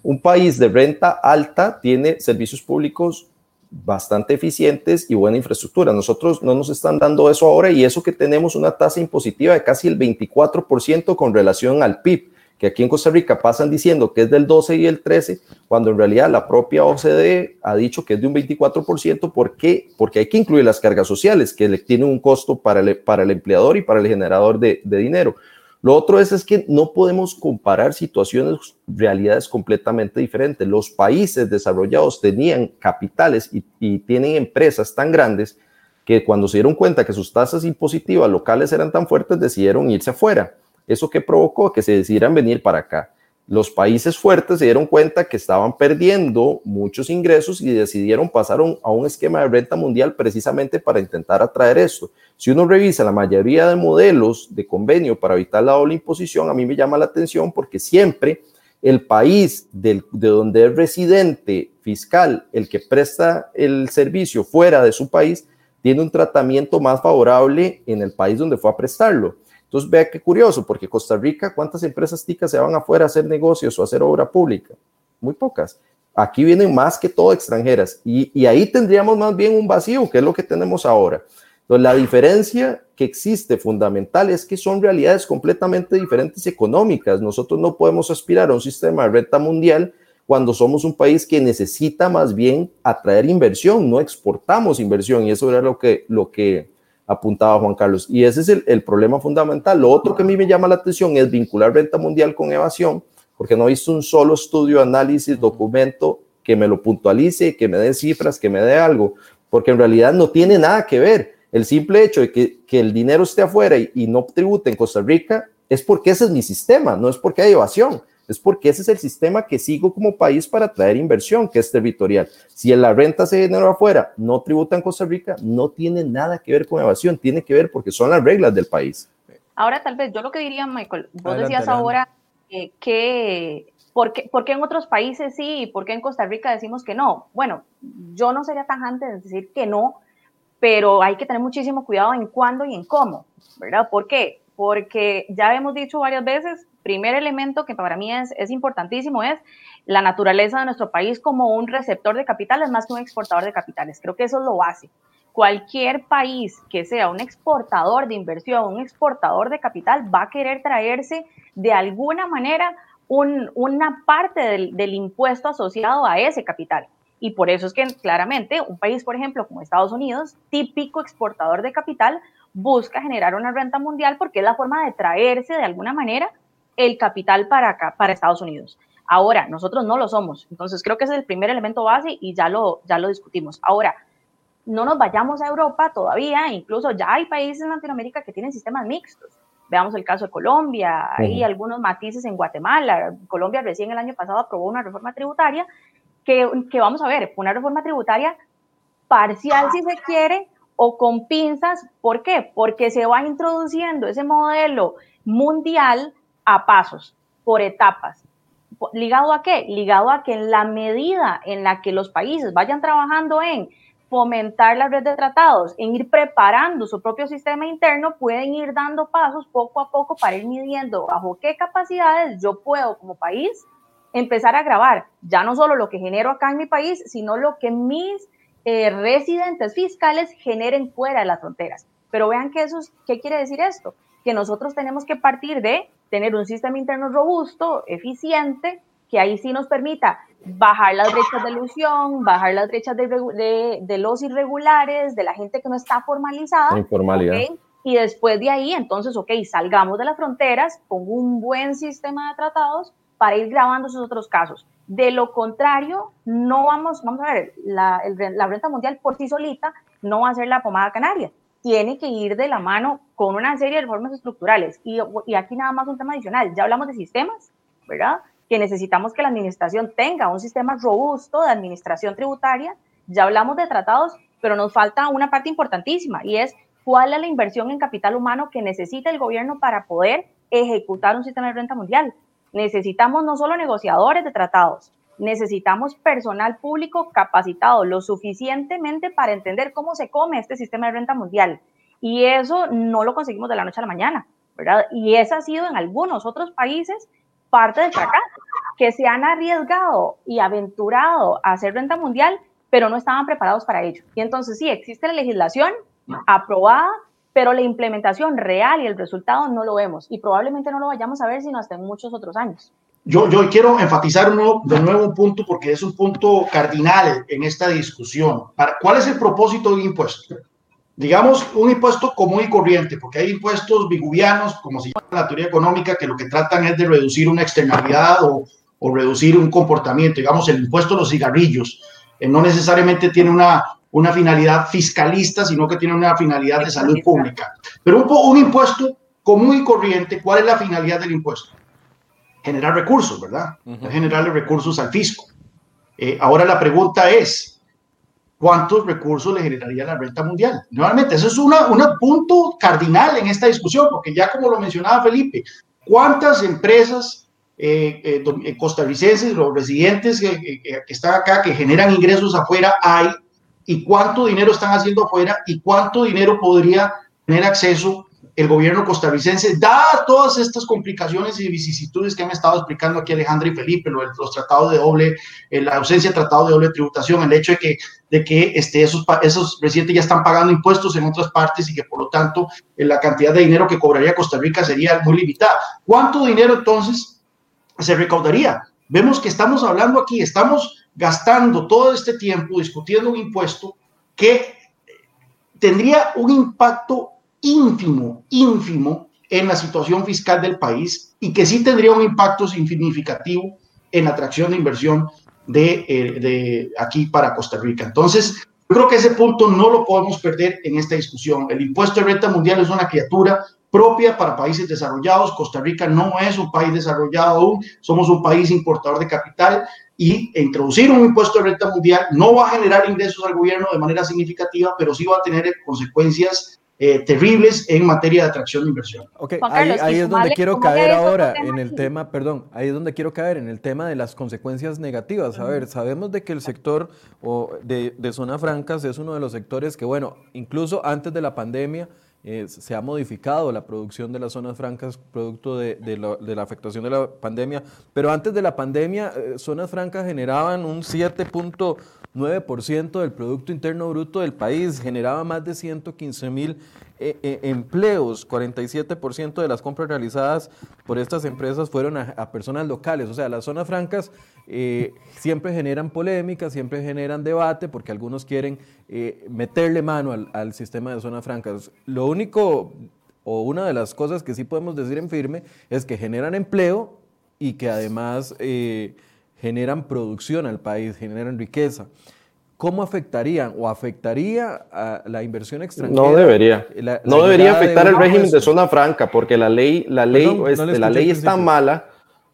[SPEAKER 2] Un país de renta alta tiene servicios públicos bastante eficientes y buena infraestructura. Nosotros no nos están dando eso ahora y eso que tenemos una tasa impositiva de casi el 24% con relación al PIB, que aquí en Costa Rica pasan diciendo que es del 12 y el 13, cuando en realidad la propia OCDE ha dicho que es de un 24%. ¿Por qué? Porque hay que incluir las cargas sociales, que tienen un costo para el, para el empleador y para el generador de dinero. Lo otro es, es que no podemos comparar situaciones, realidades completamente diferentes. Los países desarrollados tenían capitales y, tienen empresas tan grandes que cuando se dieron cuenta que sus tasas impositivas locales eran tan fuertes, decidieron irse afuera. Eso que provocó que se decidieran venir para acá los países fuertes se dieron cuenta que estaban perdiendo muchos ingresos y decidieron pasar a un esquema de renta mundial precisamente para intentar atraer esto. Si uno revisa la mayoría de modelos de convenio para evitar la doble imposición, a mí me llama la atención porque siempre el país de donde es residente fiscal, el que presta el servicio fuera de su país, tiene un tratamiento más favorable en el país donde fue a prestarlo. Entonces, vea qué curioso, porque Costa Rica, ¿cuántas empresas ticas se van afuera a hacer negocios o a hacer obra pública? Muy pocas. Aquí vienen más que todo extranjeras y, y ahí tendríamos más bien un vacío, que es lo que tenemos ahora. Entonces, la diferencia que existe fundamental es que son realidades completamente diferentes económicas. Nosotros no podemos aspirar a un sistema de renta mundial cuando somos un país que necesita más bien atraer inversión, no exportamos inversión y eso era lo que, lo que apuntaba Juan Carlos. Y ese es el, problema fundamental. Lo otro que a mí me llama la atención es vincular renta mundial con evasión, porque no he visto un solo estudio, análisis, documento que me lo puntualice, que me dé cifras, que me dé algo, porque en realidad no tiene nada que ver. El simple hecho de que, que el dinero esté afuera y, y no tribute en Costa Rica es porque ese es mi sistema, no es porque hay evasión es porque ese es el sistema que sigo como país para atraer inversión, que es territorial. Si la renta se genera afuera, no tributa en Costa Rica, no tiene nada que ver con evasión, tiene que ver porque son las reglas del país.
[SPEAKER 3] Ahora, tal vez yo lo que diría, Michael, vos decías ahora eh, que ¿por qué, ¿por qué, en otros países sí y por qué en Costa Rica decimos que no? Bueno, yo no sería tajante de decir que no, pero hay que tener muchísimo cuidado en cuándo y en cómo, ¿verdad? ¿Por qué? Porque ya hemos dicho varias veces, primer elemento que para mí es, es importantísimo es la naturaleza de nuestro país como un receptor de capitales más que un exportador de capitales. Creo que eso es lo básico. Cualquier país que sea un exportador de inversión, un exportador de capital, va a querer traerse de alguna manera un, una parte del, del impuesto asociado a ese capital. Y por eso es que claramente un país, por ejemplo, como Estados Unidos, típico exportador de capital, busca generar una renta mundial porque es la forma de traerse de alguna manera el capital para acá, para Estados Unidos. Ahora, nosotros no lo somos. Entonces, creo que ese es el primer elemento base y ya lo, ya lo discutimos. Ahora, no nos vayamos a Europa todavía, incluso ya hay países en Latinoamérica que tienen sistemas mixtos. Veamos el caso de Colombia, hay algunos matices en Guatemala. Colombia recién el año pasado aprobó una reforma tributaria que, que vamos a ver, una reforma tributaria parcial si se quiere o con pinzas. ¿Por qué? Porque se va introduciendo ese modelo mundial a pasos, por etapas. ¿Ligado a qué? Ligado a que en la medida en la que los países vayan trabajando en fomentar la red de tratados, en ir preparando su propio sistema interno, pueden ir dando pasos poco a poco para ir midiendo bajo qué capacidades yo puedo como país empezar a grabar ya no solo lo que genero acá en mi país, sino lo que mis eh, residentes fiscales generen fuera de las fronteras. Pero vean que eso, ¿qué quiere decir esto? Que nosotros tenemos que partir de tener un sistema interno robusto, eficiente, que ahí sí nos permita bajar las brechas de ilusión, bajar las brechas de, de, los irregulares, de la gente que no está formalizada.
[SPEAKER 2] Informalidad.
[SPEAKER 3] Y después de ahí, entonces, ok, salgamos de las fronteras con un buen sistema de tratados para ir grabando esos otros casos. De lo contrario, no vamos, vamos a ver, la, la renta mundial por sí solita no va a ser la pomada canaria tiene que ir de la mano con una serie de reformas estructurales. Y, y, aquí nada más un tema adicional, ya hablamos de sistemas, ¿verdad? Que necesitamos que la administración tenga un sistema robusto de administración tributaria, ya hablamos de tratados, pero nos falta una parte importantísima y es cuál es la inversión en capital humano que necesita el gobierno para poder ejecutar un sistema de renta mundial. Necesitamos no solo negociadores de tratados, necesitamos personal público capacitado lo suficientemente para entender cómo se come este sistema de renta mundial. Y eso no lo conseguimos de la noche a la mañana, ¿verdad? Y esa ha sido en algunos otros países parte del fracaso, que se han arriesgado y aventurado a hacer renta mundial, pero no estaban preparados para ello. Y entonces sí, existe la legislación aprobada, pero la implementación real y el resultado no lo vemos. Y probablemente no lo vayamos a ver sino hasta en muchos otros años.
[SPEAKER 4] Yo, yo quiero enfatizar de nuevo un punto porque es un punto cardinal en esta discusión. ¿Cuál es el propósito de un impuesto? Digamos, un impuesto común y corriente, porque hay impuestos bigubianos, como se llama la teoría económica, que lo que tratan es de reducir una externalidad o, o reducir un comportamiento. Digamos, el impuesto a los cigarrillos eh, no necesariamente tiene una, una finalidad fiscalista, sino que tiene una finalidad de salud pública. Pero un, un impuesto común y corriente, ¿cuál es la finalidad del impuesto? generar recursos, ¿verdad? Generarle recursos al fisco. Eh, ahora la pregunta es, ¿cuántos recursos le generaría la renta mundial? Nuevamente, eso es un punto cardinal en esta discusión, porque ya como lo mencionaba Felipe, ¿cuántas empresas eh, eh, costarricenses, los residentes que, están acá, que generan ingresos afuera, hay? ¿Y cuánto dinero están haciendo afuera? ¿Y cuánto dinero podría tener acceso el gobierno costarricense, da todas estas complicaciones y vicisitudes que han estado explicando aquí Alejandra y Felipe, los, tratados de doble, eh, la ausencia de tratado de doble tributación, el hecho de que, de que este, esos, esos residentes ya están pagando impuestos en otras partes y que por lo tanto eh, la cantidad de dinero que cobraría Costa Rica sería muy limitada. ¿Cuánto dinero entonces se recaudaría? Vemos que estamos hablando aquí, estamos gastando todo este tiempo discutiendo un impuesto que tendría un impacto ínfimo, ínfimo en la situación fiscal del país y que sí tendría un impacto significativo en atracción de inversión de, eh, de aquí para Costa Rica. Entonces, creo que ese punto no lo podemos perder en esta discusión. El impuesto de renta mundial es una criatura propia para países desarrollados. Costa Rica no es un país desarrollado aún, somos un país importador de capital y introducir un impuesto de renta mundial no va a generar ingresos al gobierno de manera significativa, pero sí va a tener consecuencias eh, terribles en materia de atracción de inversión.
[SPEAKER 1] Ok, ahí, es donde quiero caer ahora en el tema, perdón, ahí es donde quiero caer en el tema de las consecuencias negativas. A ver, sabemos de que el sector de, de zona francas es uno de los sectores que, bueno, incluso antes de la pandemia, eh, se ha modificado la producción de las zonas francas producto de, la, afectación de la pandemia, pero antes de la pandemia, eh, zonas francas generaban un 7.9% del Producto Interno Bruto del país, generaba más de 115 mil eh, empleos, 47% de las compras realizadas por estas empresas fueron a, personas locales, o sea, las zonas francas siempre generan polémica, siempre generan debate, porque algunos quieren meterle mano al, al sistema de zonas francas. Lo único o una de las cosas que sí podemos decir en firme es que generan empleo y que además eh, generan producción al país, generan riqueza. ¿Cómo afectarían o afectaría a la inversión extranjera?
[SPEAKER 2] No debería. no debería afectar el régimen de zona franca porque la ley, la ley, este, la ley es tan mala,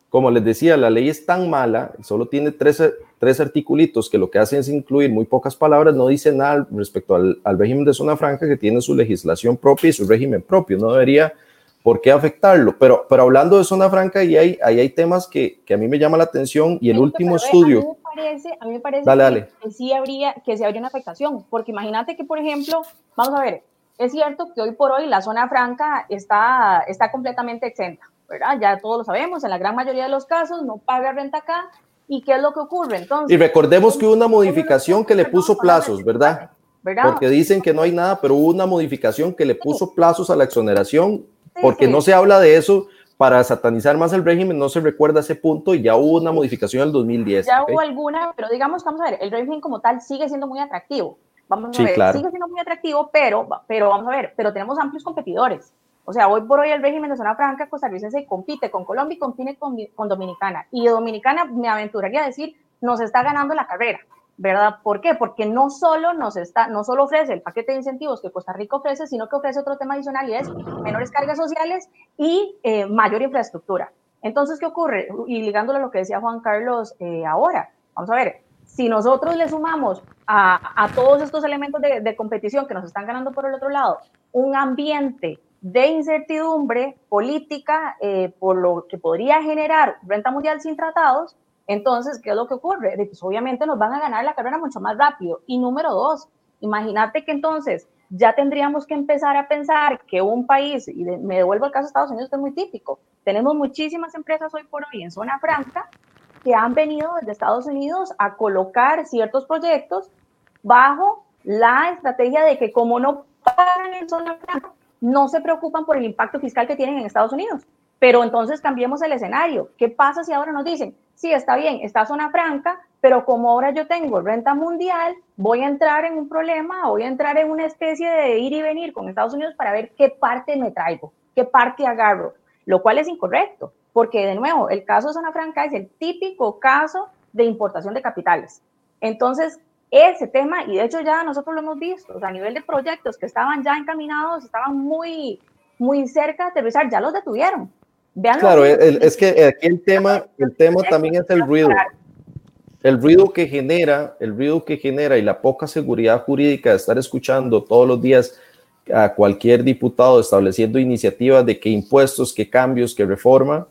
[SPEAKER 2] como les decía, la ley es tan mala, solo tiene 13, tres articulitos que lo que hacen es incluir muy pocas palabras, no dice nada respecto al, régimen de zona franca que tiene su legislación propia y su régimen propio, no debería por qué afectarlo. Pero, pero hablando de zona franca, ahí hay, ahí hay temas que, que a mí me llama la atención y el último estudio...
[SPEAKER 3] A mí me parece, a mí me parece que, sí habría, que sí habría una afectación, porque imagínate que, por ejemplo, vamos a ver, es cierto que hoy por hoy la zona franca está, está completamente exenta, ¿verdad? Ya todos lo sabemos, en la gran mayoría de los casos no paga renta acá ¿Y qué es lo que ocurre entonces?
[SPEAKER 2] Y recordemos que hubo una modificación que le puso plazos, ¿verdad? Porque dicen que no hay nada, pero hubo una modificación que le puso plazos a la exoneración, porque no se habla de eso para satanizar más el régimen, no se recuerda ese punto y ya hubo una modificación en el 2010.
[SPEAKER 3] Ya hubo alguna, pero digamos, vamos a ver, el régimen como tal sigue siendo muy atractivo. Vamos a ver, sigue siendo muy atractivo, pero, pero vamos a ver, pero tenemos amplios competidores. O sea, hoy por hoy el régimen de zona franca costarricense compite con Colombia y compite con, con, Dominicana. Y Dominicana, me aventuraría a decir, nos está ganando la carrera, ¿verdad? ¿Por qué? Porque no solo, nos está, no solo ofrece el paquete de incentivos que Costa Rica ofrece, sino que ofrece otro tema adicional y es menores cargas sociales y eh, mayor infraestructura. Entonces, ¿qué ocurre? Y ligándolo a lo que decía Juan Carlos eh, ahora, vamos a ver, si nosotros le sumamos a, a todos estos elementos de, de competición que nos están ganando por el otro lado, un ambiente de incertidumbre política eh, por lo que podría generar renta mundial sin tratados, entonces, ¿qué es lo que ocurre? Pues obviamente nos van a ganar la carrera mucho más rápido. Y número dos, imagínate que entonces ya tendríamos que empezar a pensar que un país, y me devuelvo al caso de Estados Unidos, que es muy típico, tenemos muchísimas empresas hoy por hoy en zona franca que han venido desde Estados Unidos a colocar ciertos proyectos bajo la estrategia de que como no pagan en zona franca, no se preocupan por el impacto fiscal que tienen en Estados Unidos. Pero entonces cambiemos el escenario. ¿Qué pasa si ahora nos dicen, sí, está bien, está zona franca, pero como ahora yo tengo renta mundial, voy a entrar en un problema, voy a entrar en una especie de ir y venir con Estados Unidos para ver qué parte me traigo, qué parte agarro, lo cual es incorrecto, porque de nuevo, el caso de zona franca es el típico caso de importación de capitales. Entonces, ese tema, y de hecho ya nosotros lo hemos visto, a nivel de proyectos que estaban ya encaminados, estaban muy, muy cerca de aterrizar, ya los detuvieron.
[SPEAKER 2] Claro, es que aquí el tema, el tema también es el ruido. El ruido que genera, el ruido que genera y la poca seguridad jurídica de estar escuchando todos los días a cualquier diputado estableciendo iniciativas de qué impuestos, qué cambios, qué reforma,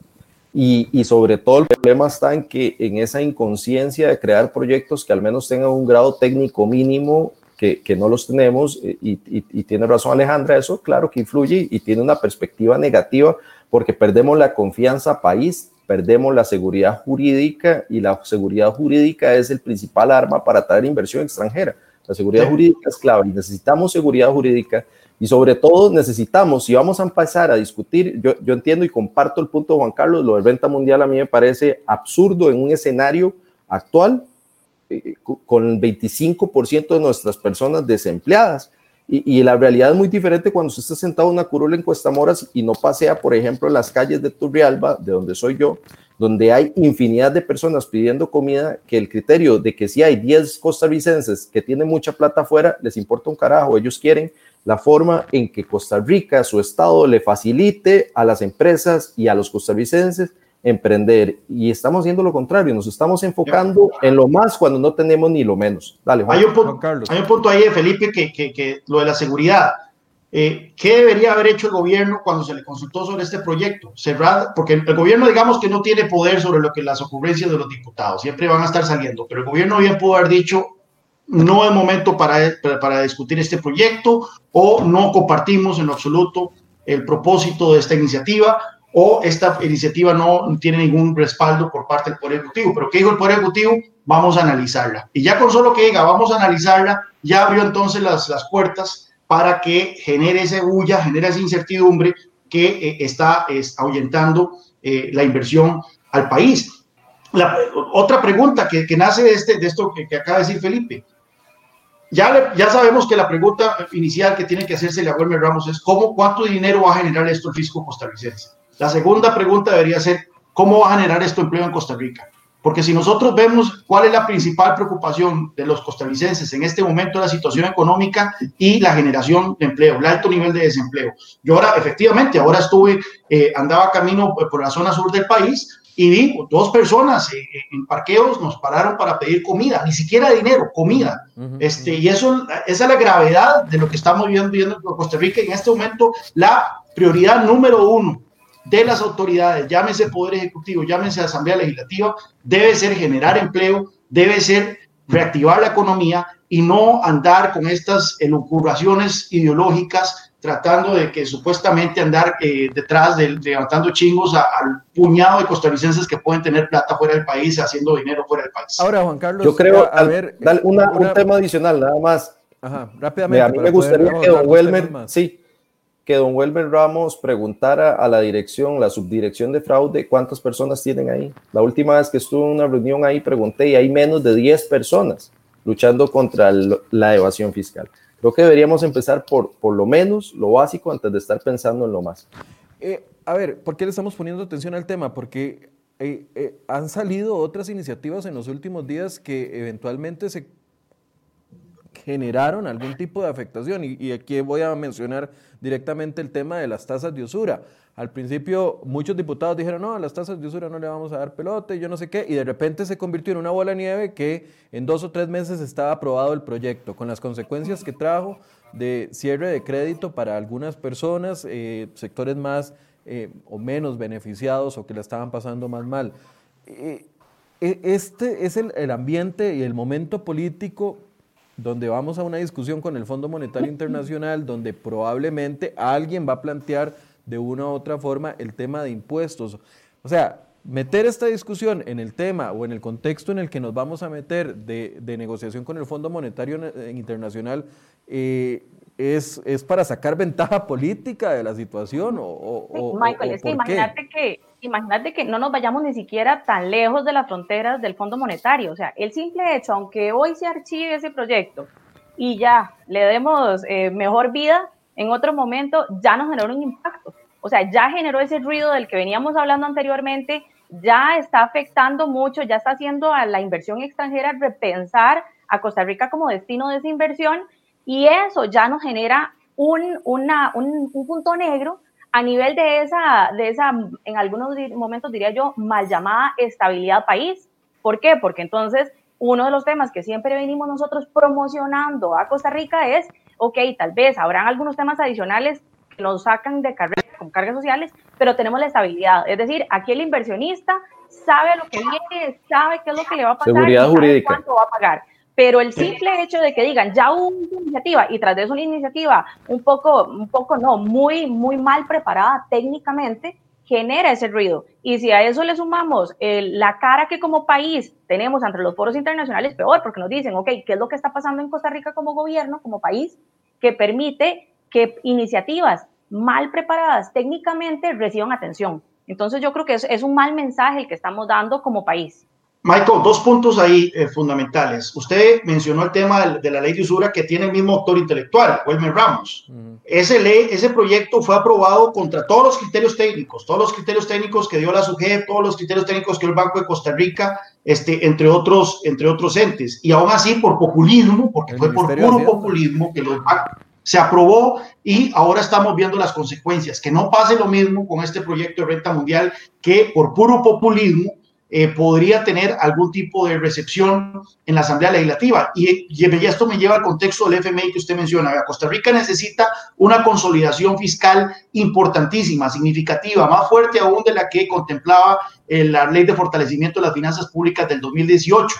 [SPEAKER 2] y, sobre todo el problema está en que en esa inconsciencia de crear proyectos que al menos tengan un grado técnico mínimo, que, que no los tenemos, eh, y, y, tiene razón Alejandra, eso claro que influye y tiene una perspectiva negativa porque perdemos la confianza país, perdemos la seguridad jurídica y la seguridad jurídica es el principal arma para atraer inversión extranjera. La seguridad jurídica es clave y necesitamos seguridad jurídica y sobre todo necesitamos, si vamos a empezar a discutir, yo, yo entiendo y comparto el punto de Juan Carlos, lo de renta mundial a mí me parece absurdo en un escenario actual eh, con el 25% de nuestras personas desempleadas. Y, la realidad es muy diferente cuando usted está sentado en una curula en Cuesta Moras y no pasea, por ejemplo, las calles de Turrialba, de donde soy yo, donde hay infinidad de personas pidiendo comida, que el criterio de que si hay 10 costarricenses que tienen mucha plata afuera, les importa un carajo, ellos quieren la forma en que Costa Rica, su estado, le facilite a las empresas y a los costarricenses emprender. Y estamos haciendo lo contrario, nos estamos enfocando en lo más cuando no tenemos ni lo menos. Dale,
[SPEAKER 4] Juan. Hay, un punto, Carlos. hay un punto ahí de Felipe que, que, que lo de la seguridad. Eh, ¿Qué debería haber hecho el gobierno cuando se le consultó sobre este proyecto? Cerrar, porque el gobierno, digamos que no tiene poder sobre lo que las ocurrencias de los diputados, siempre van a estar saliendo, pero el gobierno bien pudo haber dicho, no es momento para, para discutir este proyecto o no compartimos en lo absoluto el propósito de esta iniciativa o esta iniciativa no tiene ningún respaldo por parte del Poder Ejecutivo. Pero ¿qué dijo el Poder Ejecutivo? Vamos a analizarla. Y ya con solo que diga, vamos a analizarla, ya abrió entonces las, las puertas para que genere esa bulla, genere esa incertidumbre que eh, está ahuyentando eh, la inversión al país. La, otra pregunta que, que, nace de, este, de esto que, acaba de decir Felipe. Ya, ya sabemos que la pregunta inicial que tiene que hacerse a Wilmer Ramos es ¿cómo, cuánto dinero va a generar esto el fisco costarricense? La segunda pregunta debería ser, ¿cómo va a generar esto empleo en Costa Rica? Porque si nosotros vemos cuál es la principal preocupación de los costarricenses en este momento, la situación económica y la generación de empleo, el alto nivel de desempleo. Yo ahora, efectivamente, ahora estuve, eh, andaba camino por la zona sur del país y vi dos personas eh, eh, en parqueos nos pararon para pedir comida, ni siquiera dinero, comida. este, y eso, esa es la gravedad de lo que estamos viendo, viendo en Costa Rica. En este momento, la prioridad número uno de las autoridades, llámese Poder Ejecutivo, llámese Asamblea Legislativa, debe ser generar empleo, debe ser reactivar la economía y no andar con estas elucubraciones ideológicas tratando de que supuestamente andar eh, detrás de, levantando chingos al puñado de costarricenses que pueden tener plata fuera del país haciendo dinero fuera del país.
[SPEAKER 2] Ahora, Juan Carlos, yo creo, a, ver, un tema adicional, nada más. Ajá, rápidamente. a mí me gustaría que Don Welmer, sí, que don Welber Ramos preguntara a la dirección, la subdirección de fraude, cuántas personas tienen ahí. La última vez que estuve en una reunión ahí pregunté y hay menos de 10 personas luchando contra la evasión fiscal. Creo que deberíamos empezar por, por lo menos lo básico antes de estar pensando en lo más.
[SPEAKER 1] Eh, a ver, ¿por qué le estamos poniendo atención al tema? Porque eh, eh, han salido otras iniciativas en los últimos días que eventualmente se generaron algún tipo de afectación. Y, aquí voy a mencionar directamente el tema de las tasas de usura. Al principio muchos diputados dijeron, no, a las tasas de usura no le vamos a dar pelote, yo no sé qué, y de repente se convirtió en una bola de nieve que en dos o tres meses estaba aprobado el proyecto, con las consecuencias que trajo de cierre de crédito para algunas personas, eh, sectores más eh, o menos beneficiados o que la estaban pasando más mal. Eh, e, este es el, el ambiente y el momento político donde vamos a una discusión con el Fondo Monetario Internacional, donde probablemente alguien va a plantear de una u otra forma el tema de impuestos. O sea, meter esta discusión en el tema o en el contexto en el que nos vamos a meter de, negociación con el Fondo Monetario Internacional eh, es, es, para sacar ventaja política de la situación. O,
[SPEAKER 3] Michael, es que imagínate que imagínate que no nos vayamos ni siquiera tan lejos de las fronteras del Fondo Monetario. O sea, el simple hecho, aunque hoy se archive ese proyecto y ya le demos eh, mejor vida, en otro momento ya nos generó un impacto. O sea, ya generó ese ruido del que veníamos hablando anteriormente, ya está afectando mucho, ya está haciendo a la inversión extranjera repensar a Costa Rica como destino de esa inversión y eso ya nos genera un, una, un, un punto negro a nivel de esa, de esa, en algunos momentos diría yo, mal llamada estabilidad país. ¿Por qué? Porque entonces uno de los temas que siempre venimos nosotros promocionando a Costa Rica es, ok, tal vez habrán algunos temas adicionales que nos sacan de carrera con cargas sociales, pero tenemos la estabilidad. Es decir, aquí el inversionista sabe lo que viene, sabe qué es lo que le va a pasar,
[SPEAKER 2] Seguridad jurídica.
[SPEAKER 3] cuánto va a pagar. Pero el simple hecho de que digan, ya hubo una iniciativa y tras de eso una iniciativa un poco, un poco no, muy, muy mal preparada técnicamente, genera ese ruido. Y si a eso le sumamos la cara que como país tenemos entre los foros internacionales, peor, porque nos dicen, ok, ¿qué es lo que está pasando en Costa Rica como gobierno, como país, que permite que iniciativas mal preparadas técnicamente reciban atención? Entonces yo creo que es, es un mal mensaje el que estamos dando como país.
[SPEAKER 4] Michael, dos puntos ahí eh, fundamentales. Usted mencionó el tema de, la ley de usura que tiene el mismo autor intelectual, Wilmer Ramos. ese, ley, ese proyecto fue aprobado contra todos los criterios técnicos, todos los criterios técnicos que dio la SUGEP, todos los criterios técnicos que dio el Banco de Costa Rica, este, entre, otros, entre otros entes. Y aún así, por populismo, porque fue por puro populismo que se aprobó y ahora estamos viendo las consecuencias. Que no pase lo mismo con este proyecto de renta mundial que por puro populismo eh, podría tener algún tipo de recepción en la Asamblea Legislativa. Y, esto me lleva al contexto del FMI que usted menciona. Costa Rica necesita una consolidación fiscal importantísima, significativa, más fuerte aún de la que contemplaba eh, la Ley de Fortalecimiento de las Finanzas Públicas del 2018.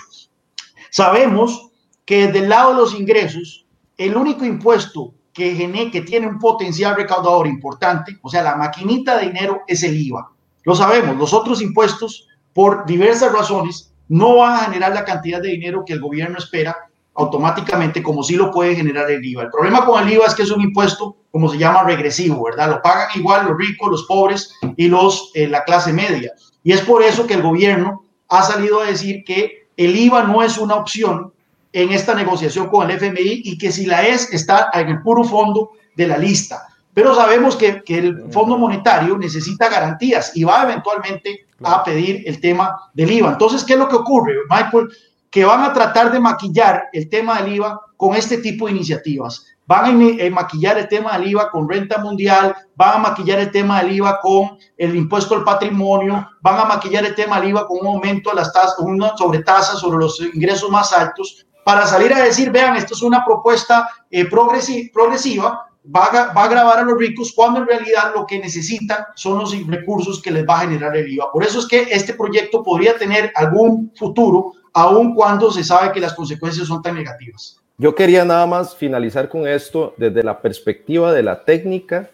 [SPEAKER 4] Sabemos que del lado de los ingresos, el único impuesto que, que tiene un potencial recaudador importante, o sea, la maquinita de dinero, es el IVA. Lo sabemos, los otros impuestos por diversas razones, no van a generar la cantidad de dinero que el gobierno espera automáticamente como sí lo puede generar el IVA. El problema con el IVA es que es un impuesto, como se llama, regresivo, ¿verdad? Lo pagan igual los ricos, los pobres y los, eh, la clase media. Y es por eso que el gobierno ha salido a decir que el IVA no es una opción en esta negociación con el FMI y que si la es, está en el puro fondo de la lista. Pero sabemos que, que el Fondo Monetario necesita garantías y va eventualmente a pedir el tema del IVA. Entonces, ¿qué es lo que ocurre, Michael? Que van a tratar de maquillar el tema del IVA con este tipo de iniciativas. Van a maquillar el tema del IVA con renta mundial, van a maquillar el tema del IVA con el impuesto al patrimonio, van a maquillar el tema del IVA con un aumento de las tasas, una sobretasa sobre los ingresos más altos, para salir a decir, vean, esto es una propuesta eh, progresiva, va a, grabar a los ricos cuando en realidad lo que necesitan son los recursos que les va a generar el IVA. Por eso es que este proyecto podría tener algún futuro, aun cuando se sabe que las consecuencias son tan negativas.
[SPEAKER 2] Yo quería nada más finalizar con esto desde la perspectiva de la técnica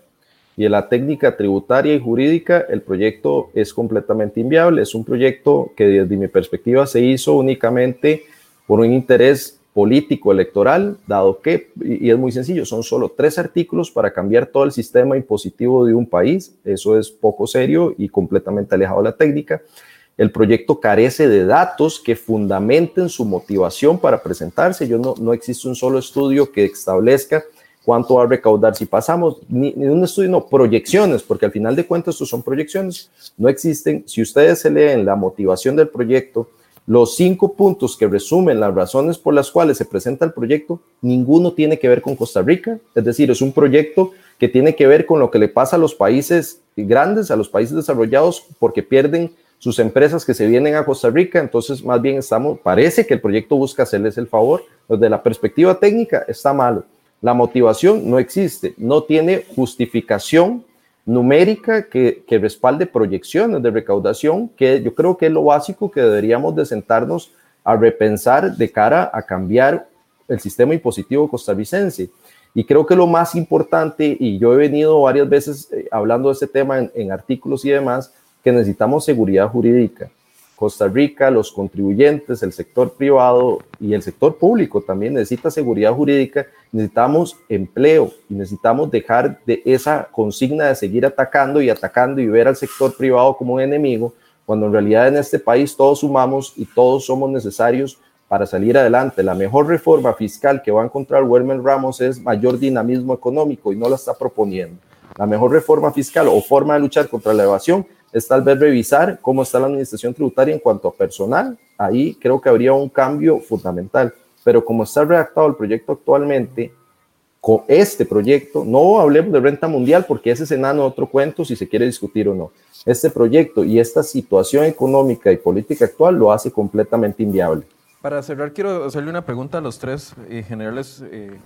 [SPEAKER 2] y de la técnica tributaria y jurídica, el proyecto es completamente inviable. Es un proyecto que desde mi perspectiva se hizo únicamente por un interés político electoral, dado que, y es muy sencillo, son solo tres artículos para cambiar todo el sistema impositivo de un país. Eso es poco serio y completamente alejado de la técnica. El proyecto carece de datos que fundamenten su motivación para presentarse. Yo no, no existe un solo estudio que establezca cuánto va a recaudar si pasamos, ni, ni, un estudio, no, proyecciones, porque al final de cuentas estos son proyecciones, no existen. Si ustedes se leen la motivación del proyecto, los cinco puntos que resumen las razones por las cuales se presenta el proyecto, ninguno tiene que ver con Costa Rica, es decir, es un proyecto que tiene que ver con lo que le pasa a los países grandes, a los países desarrollados, porque pierden sus empresas que se vienen a Costa Rica, entonces más bien parece que el proyecto busca hacerles el favor, desde la perspectiva técnica está malo, la motivación no existe, no tiene justificación numérica que, respalde proyecciones de recaudación, que yo creo que es lo básico que deberíamos de sentarnos a repensar de cara a cambiar el sistema impositivo costarricense. Y creo que lo más importante, y yo he venido varias veces eh, hablando de este tema en artículos y demás, que necesitamos seguridad jurídica. Costa Rica, los contribuyentes, el sector privado y el sector público también necesita seguridad jurídica, necesitamos empleo y necesitamos dejar de esa consigna de seguir atacando y atacando y ver al sector privado como un enemigo, cuando en realidad en este país todos sumamos y todos somos necesarios para salir adelante. La mejor reforma fiscal que va a encontrar Werner Ramos es mayor dinamismo económico y no la está proponiendo. La mejor reforma fiscal o forma de luchar contra la evasión es tal vez revisar cómo está la administración tributaria en cuanto a personal. Ahí creo que habría un cambio fundamental. Pero como está redactado el proyecto actualmente, con este proyecto, no hablemos de renta mundial porque ese es enano otro cuento si se quiere discutir o no. Este proyecto y esta situación económica y política actual lo hace completamente inviable.
[SPEAKER 1] Para cerrar, quiero hacerle una pregunta a los tres eh, generales eh,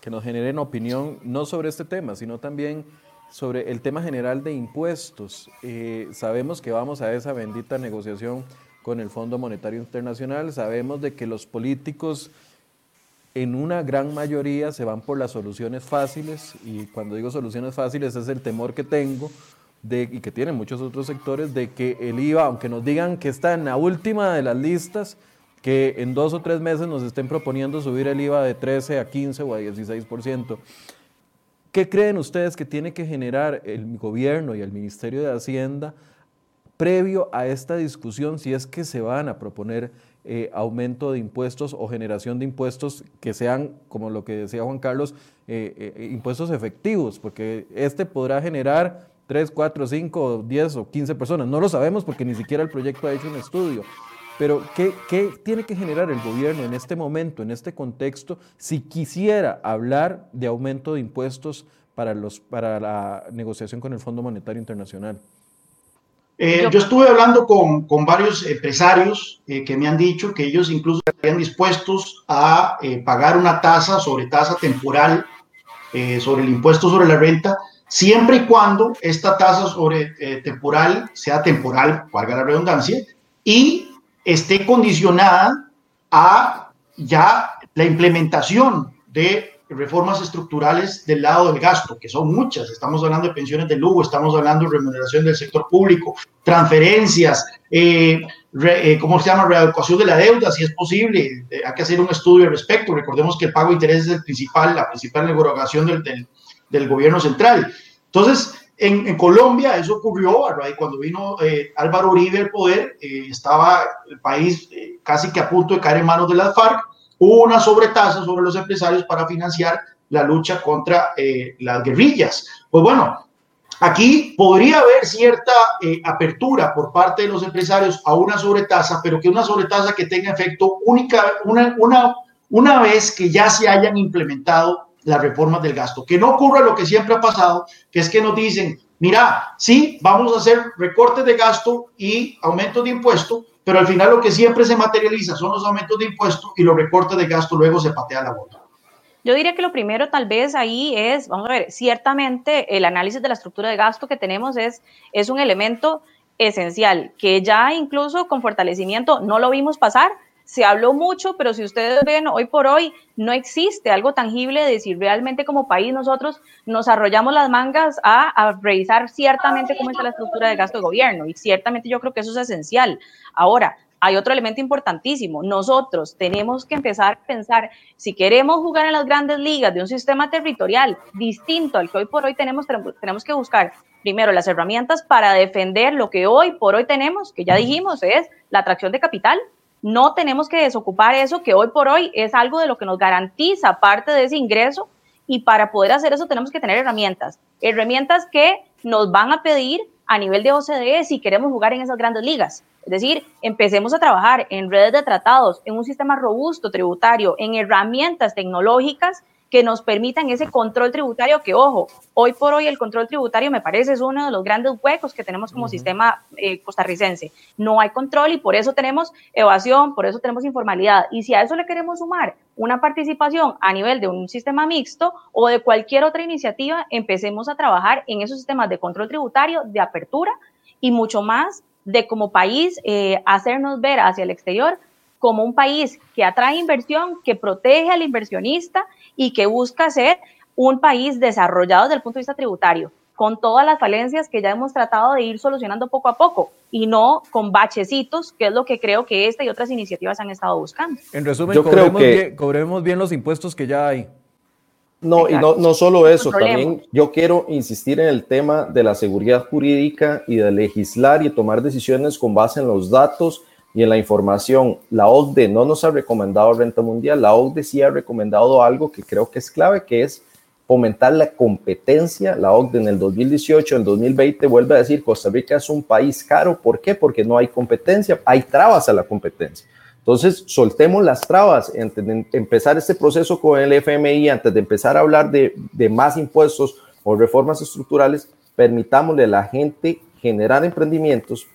[SPEAKER 1] que nos generen opinión, no sobre este tema, sino también sobre el tema general de impuestos. Eh, sabemos que vamos a esa bendita negociación con el Fondo Monetario Internacional, sabemos de que los políticos en una gran mayoría se van por las soluciones fáciles y cuando digo soluciones fáciles es el temor que tengo de, y que tienen muchos otros sectores de que el IVA, aunque nos digan que está en la última de las listas, que en dos o tres meses nos estén proponiendo subir el IVA de 13 a 15 o a 16%. ¿Qué creen ustedes que tiene que generar el gobierno y el Ministerio de Hacienda previo a esta discusión, si es que se van a proponer eh, aumento de impuestos o generación de impuestos que sean, como lo que decía Juan Carlos, eh, eh, impuestos efectivos, porque este podrá generar 3, 4, 5, 10 o 15 personas. No lo sabemos porque ni siquiera el proyecto ha hecho un estudio. Pero ¿qué, ¿qué, tiene que generar el gobierno en este momento, en este contexto, si quisiera hablar de aumento de impuestos para, los, para la negociación con el Fondo Monetario Internacional?
[SPEAKER 4] Eh, yo estuve hablando con, con varios empresarios eh, que me han dicho que ellos incluso estarían dispuestos a eh, pagar una tasa sobre tasa temporal, sobre el impuesto sobre la renta, siempre y cuando esta tasa sobre temporal sea temporal, valga la redundancia, y esté condicionada a ya la implementación de reformas estructurales del lado del gasto, que son muchas. Estamos hablando de pensiones de lujo, estamos hablando de remuneración del sector público, transferencias, eh, eh, ¿cómo se llama? Readecuación de la deuda, si es posible. Eh, hay que hacer un estudio al respecto. Recordemos que el pago de intereses es el principal, la principal negociación del, del, gobierno central. Entonces, en, en, Colombia eso ocurrió cuando vino Álvaro Uribe al poder, estaba el país casi que a punto de caer en manos de las FARC una sobretasa sobre los empresarios para financiar la lucha contra eh, las guerrillas. Pues bueno, aquí podría haber cierta eh, apertura por parte de los empresarios a una sobretasa, pero que una sobretasa que tenga efecto única, una, una, una vez que ya se hayan implementado las reformas del gasto. Que no ocurra lo que siempre ha pasado, que es que nos dicen, mira, sí, vamos a hacer recortes de gasto y aumentos de impuestos, pero al final lo que siempre se materializa son los aumentos de impuestos y los recortes de gasto luego se patea la bola.
[SPEAKER 3] Yo diría que lo primero tal vez ahí es, vamos a ver, ciertamente el análisis de la estructura de gasto que tenemos es, es un elemento esencial, que ya incluso con fortalecimiento no lo vimos pasar, se habló mucho, pero si ustedes ven hoy por hoy, no existe algo tangible de si realmente como país nosotros nos arrollamos las mangas a, revisar ciertamente cómo está la estructura de gasto de gobierno. Y ciertamente yo creo que eso es esencial. Ahora, hay otro elemento importantísimo. Nosotros tenemos que empezar a pensar, si queremos jugar en las grandes ligas de un sistema territorial distinto al que hoy por hoy tenemos, tenemos que buscar primero las herramientas para defender lo que hoy por hoy tenemos, que ya dijimos es la atracción de capital, no tenemos que desocupar eso que hoy por hoy es algo de lo que nos garantiza parte de ese ingreso y para poder hacer eso tenemos que tener herramientas, herramientas que nos van a pedir a nivel de OCDE si queremos jugar en esas grandes ligas. Es decir, empecemos a trabajar en redes de tratados, en un sistema robusto tributario, en herramientas tecnológicas que nos permitan ese control tributario que, ojo, hoy por hoy el control tributario me parece es uno de los grandes huecos que tenemos como sistema eh, costarricense. No hay control y por eso tenemos evasión, por eso tenemos informalidad. Y si a eso le queremos sumar una participación a nivel de un sistema mixto o de cualquier otra iniciativa, empecemos a trabajar en esos sistemas de control tributario, de apertura y mucho más de como país eh, hacernos ver hacia el exterior como un país que atrae inversión, que protege al inversionista y que busca ser un país desarrollado desde el punto de vista tributario, con todas las falencias que ya hemos tratado de ir solucionando poco a poco y no con bachecitos, que es lo que creo que esta y otras iniciativas han estado buscando.
[SPEAKER 1] En resumen, cobremos, bien, cobremos bien los impuestos que ya hay.
[SPEAKER 2] No, y no, no solo eso, también yo quiero insistir en el tema de la seguridad jurídica y de legislar y tomar decisiones con base en los datos y en la información, la OCDE no nos ha recomendado renta mundial, la OCDE sí ha recomendado algo que creo que es clave, que es fomentar la competencia. La OCDE en el 2018, en el 2020 vuelve a decir, Costa Rica es un país caro. ¿Por qué? Porque no hay competencia, hay trabas a la competencia. Entonces, soltemos las trabas antes de empezar este proceso con el FMI, antes de empezar a hablar de, de más impuestos o reformas estructurales, permitámosle a la gente generar emprendimientos,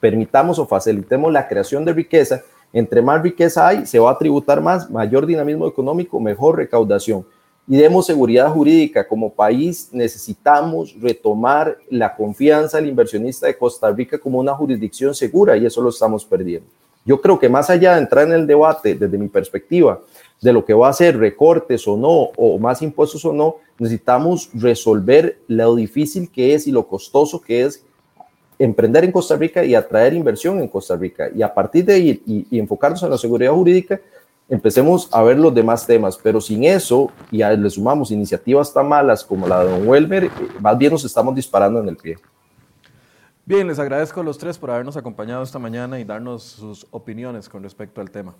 [SPEAKER 2] permitamos o facilitemos la creación de riqueza, entre más riqueza hay, se va a tributar más, mayor dinamismo económico, mejor recaudación. Y demos seguridad jurídica. Como país necesitamos retomar la confianza del inversionista de Costa Rica como una jurisdicción segura y eso lo estamos perdiendo. Yo creo que más allá de entrar en el debate, desde mi perspectiva, de lo que va a ser recortes o no, o más impuestos o no, necesitamos resolver lo difícil que es y lo costoso que es emprender en Costa Rica y atraer inversión en Costa Rica. Y a partir de ahí y, enfocarnos en la seguridad jurídica, empecemos a ver los demás temas. Pero sin eso, y a, le sumamos iniciativas tan malas como la de Don Welmer, eh, más bien nos estamos disparando en el pie.
[SPEAKER 1] Bien, les agradezco a los tres por habernos acompañado esta mañana y darnos sus opiniones con respecto al tema.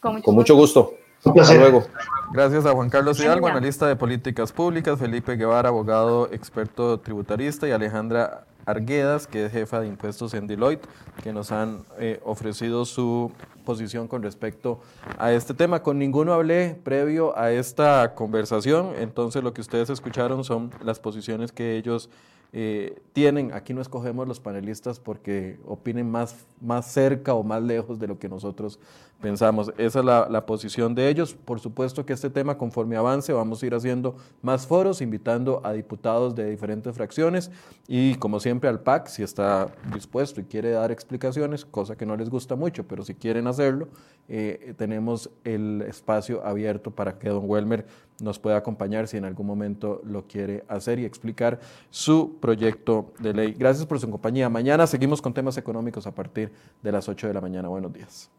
[SPEAKER 2] Con mucho, gusto.
[SPEAKER 1] Hasta luego. Gracias a Juan Carlos Hidalgo, analista de políticas públicas, Felipe Guevara, abogado experto tributarista, y Alejandra Arguedas, que es jefa de impuestos en Deloitte, que nos han eh, ofrecido su posición con respecto a este tema. Con ninguno hablé previo a esta conversación, entonces lo que ustedes escucharon son las posiciones que ellos eh, tienen, aquí no escogemos los panelistas porque opinen más, más cerca o más lejos de lo que nosotros pensamos. Esa es la, posición de ellos. Por supuesto que este tema, conforme avance, vamos a ir haciendo más foros, invitando a diputados de diferentes fracciones y, como siempre, al PAC, si está dispuesto y quiere dar explicaciones, cosa que no les gusta mucho, pero si quieren hacerlo, eh, tenemos el espacio abierto para que don Welmer nos pueda acompañar si en algún momento lo quiere hacer y explicar su proyecto de ley. Gracias por su compañía. Mañana seguimos con temas económicos a partir de las 8 de la mañana. Buenos días.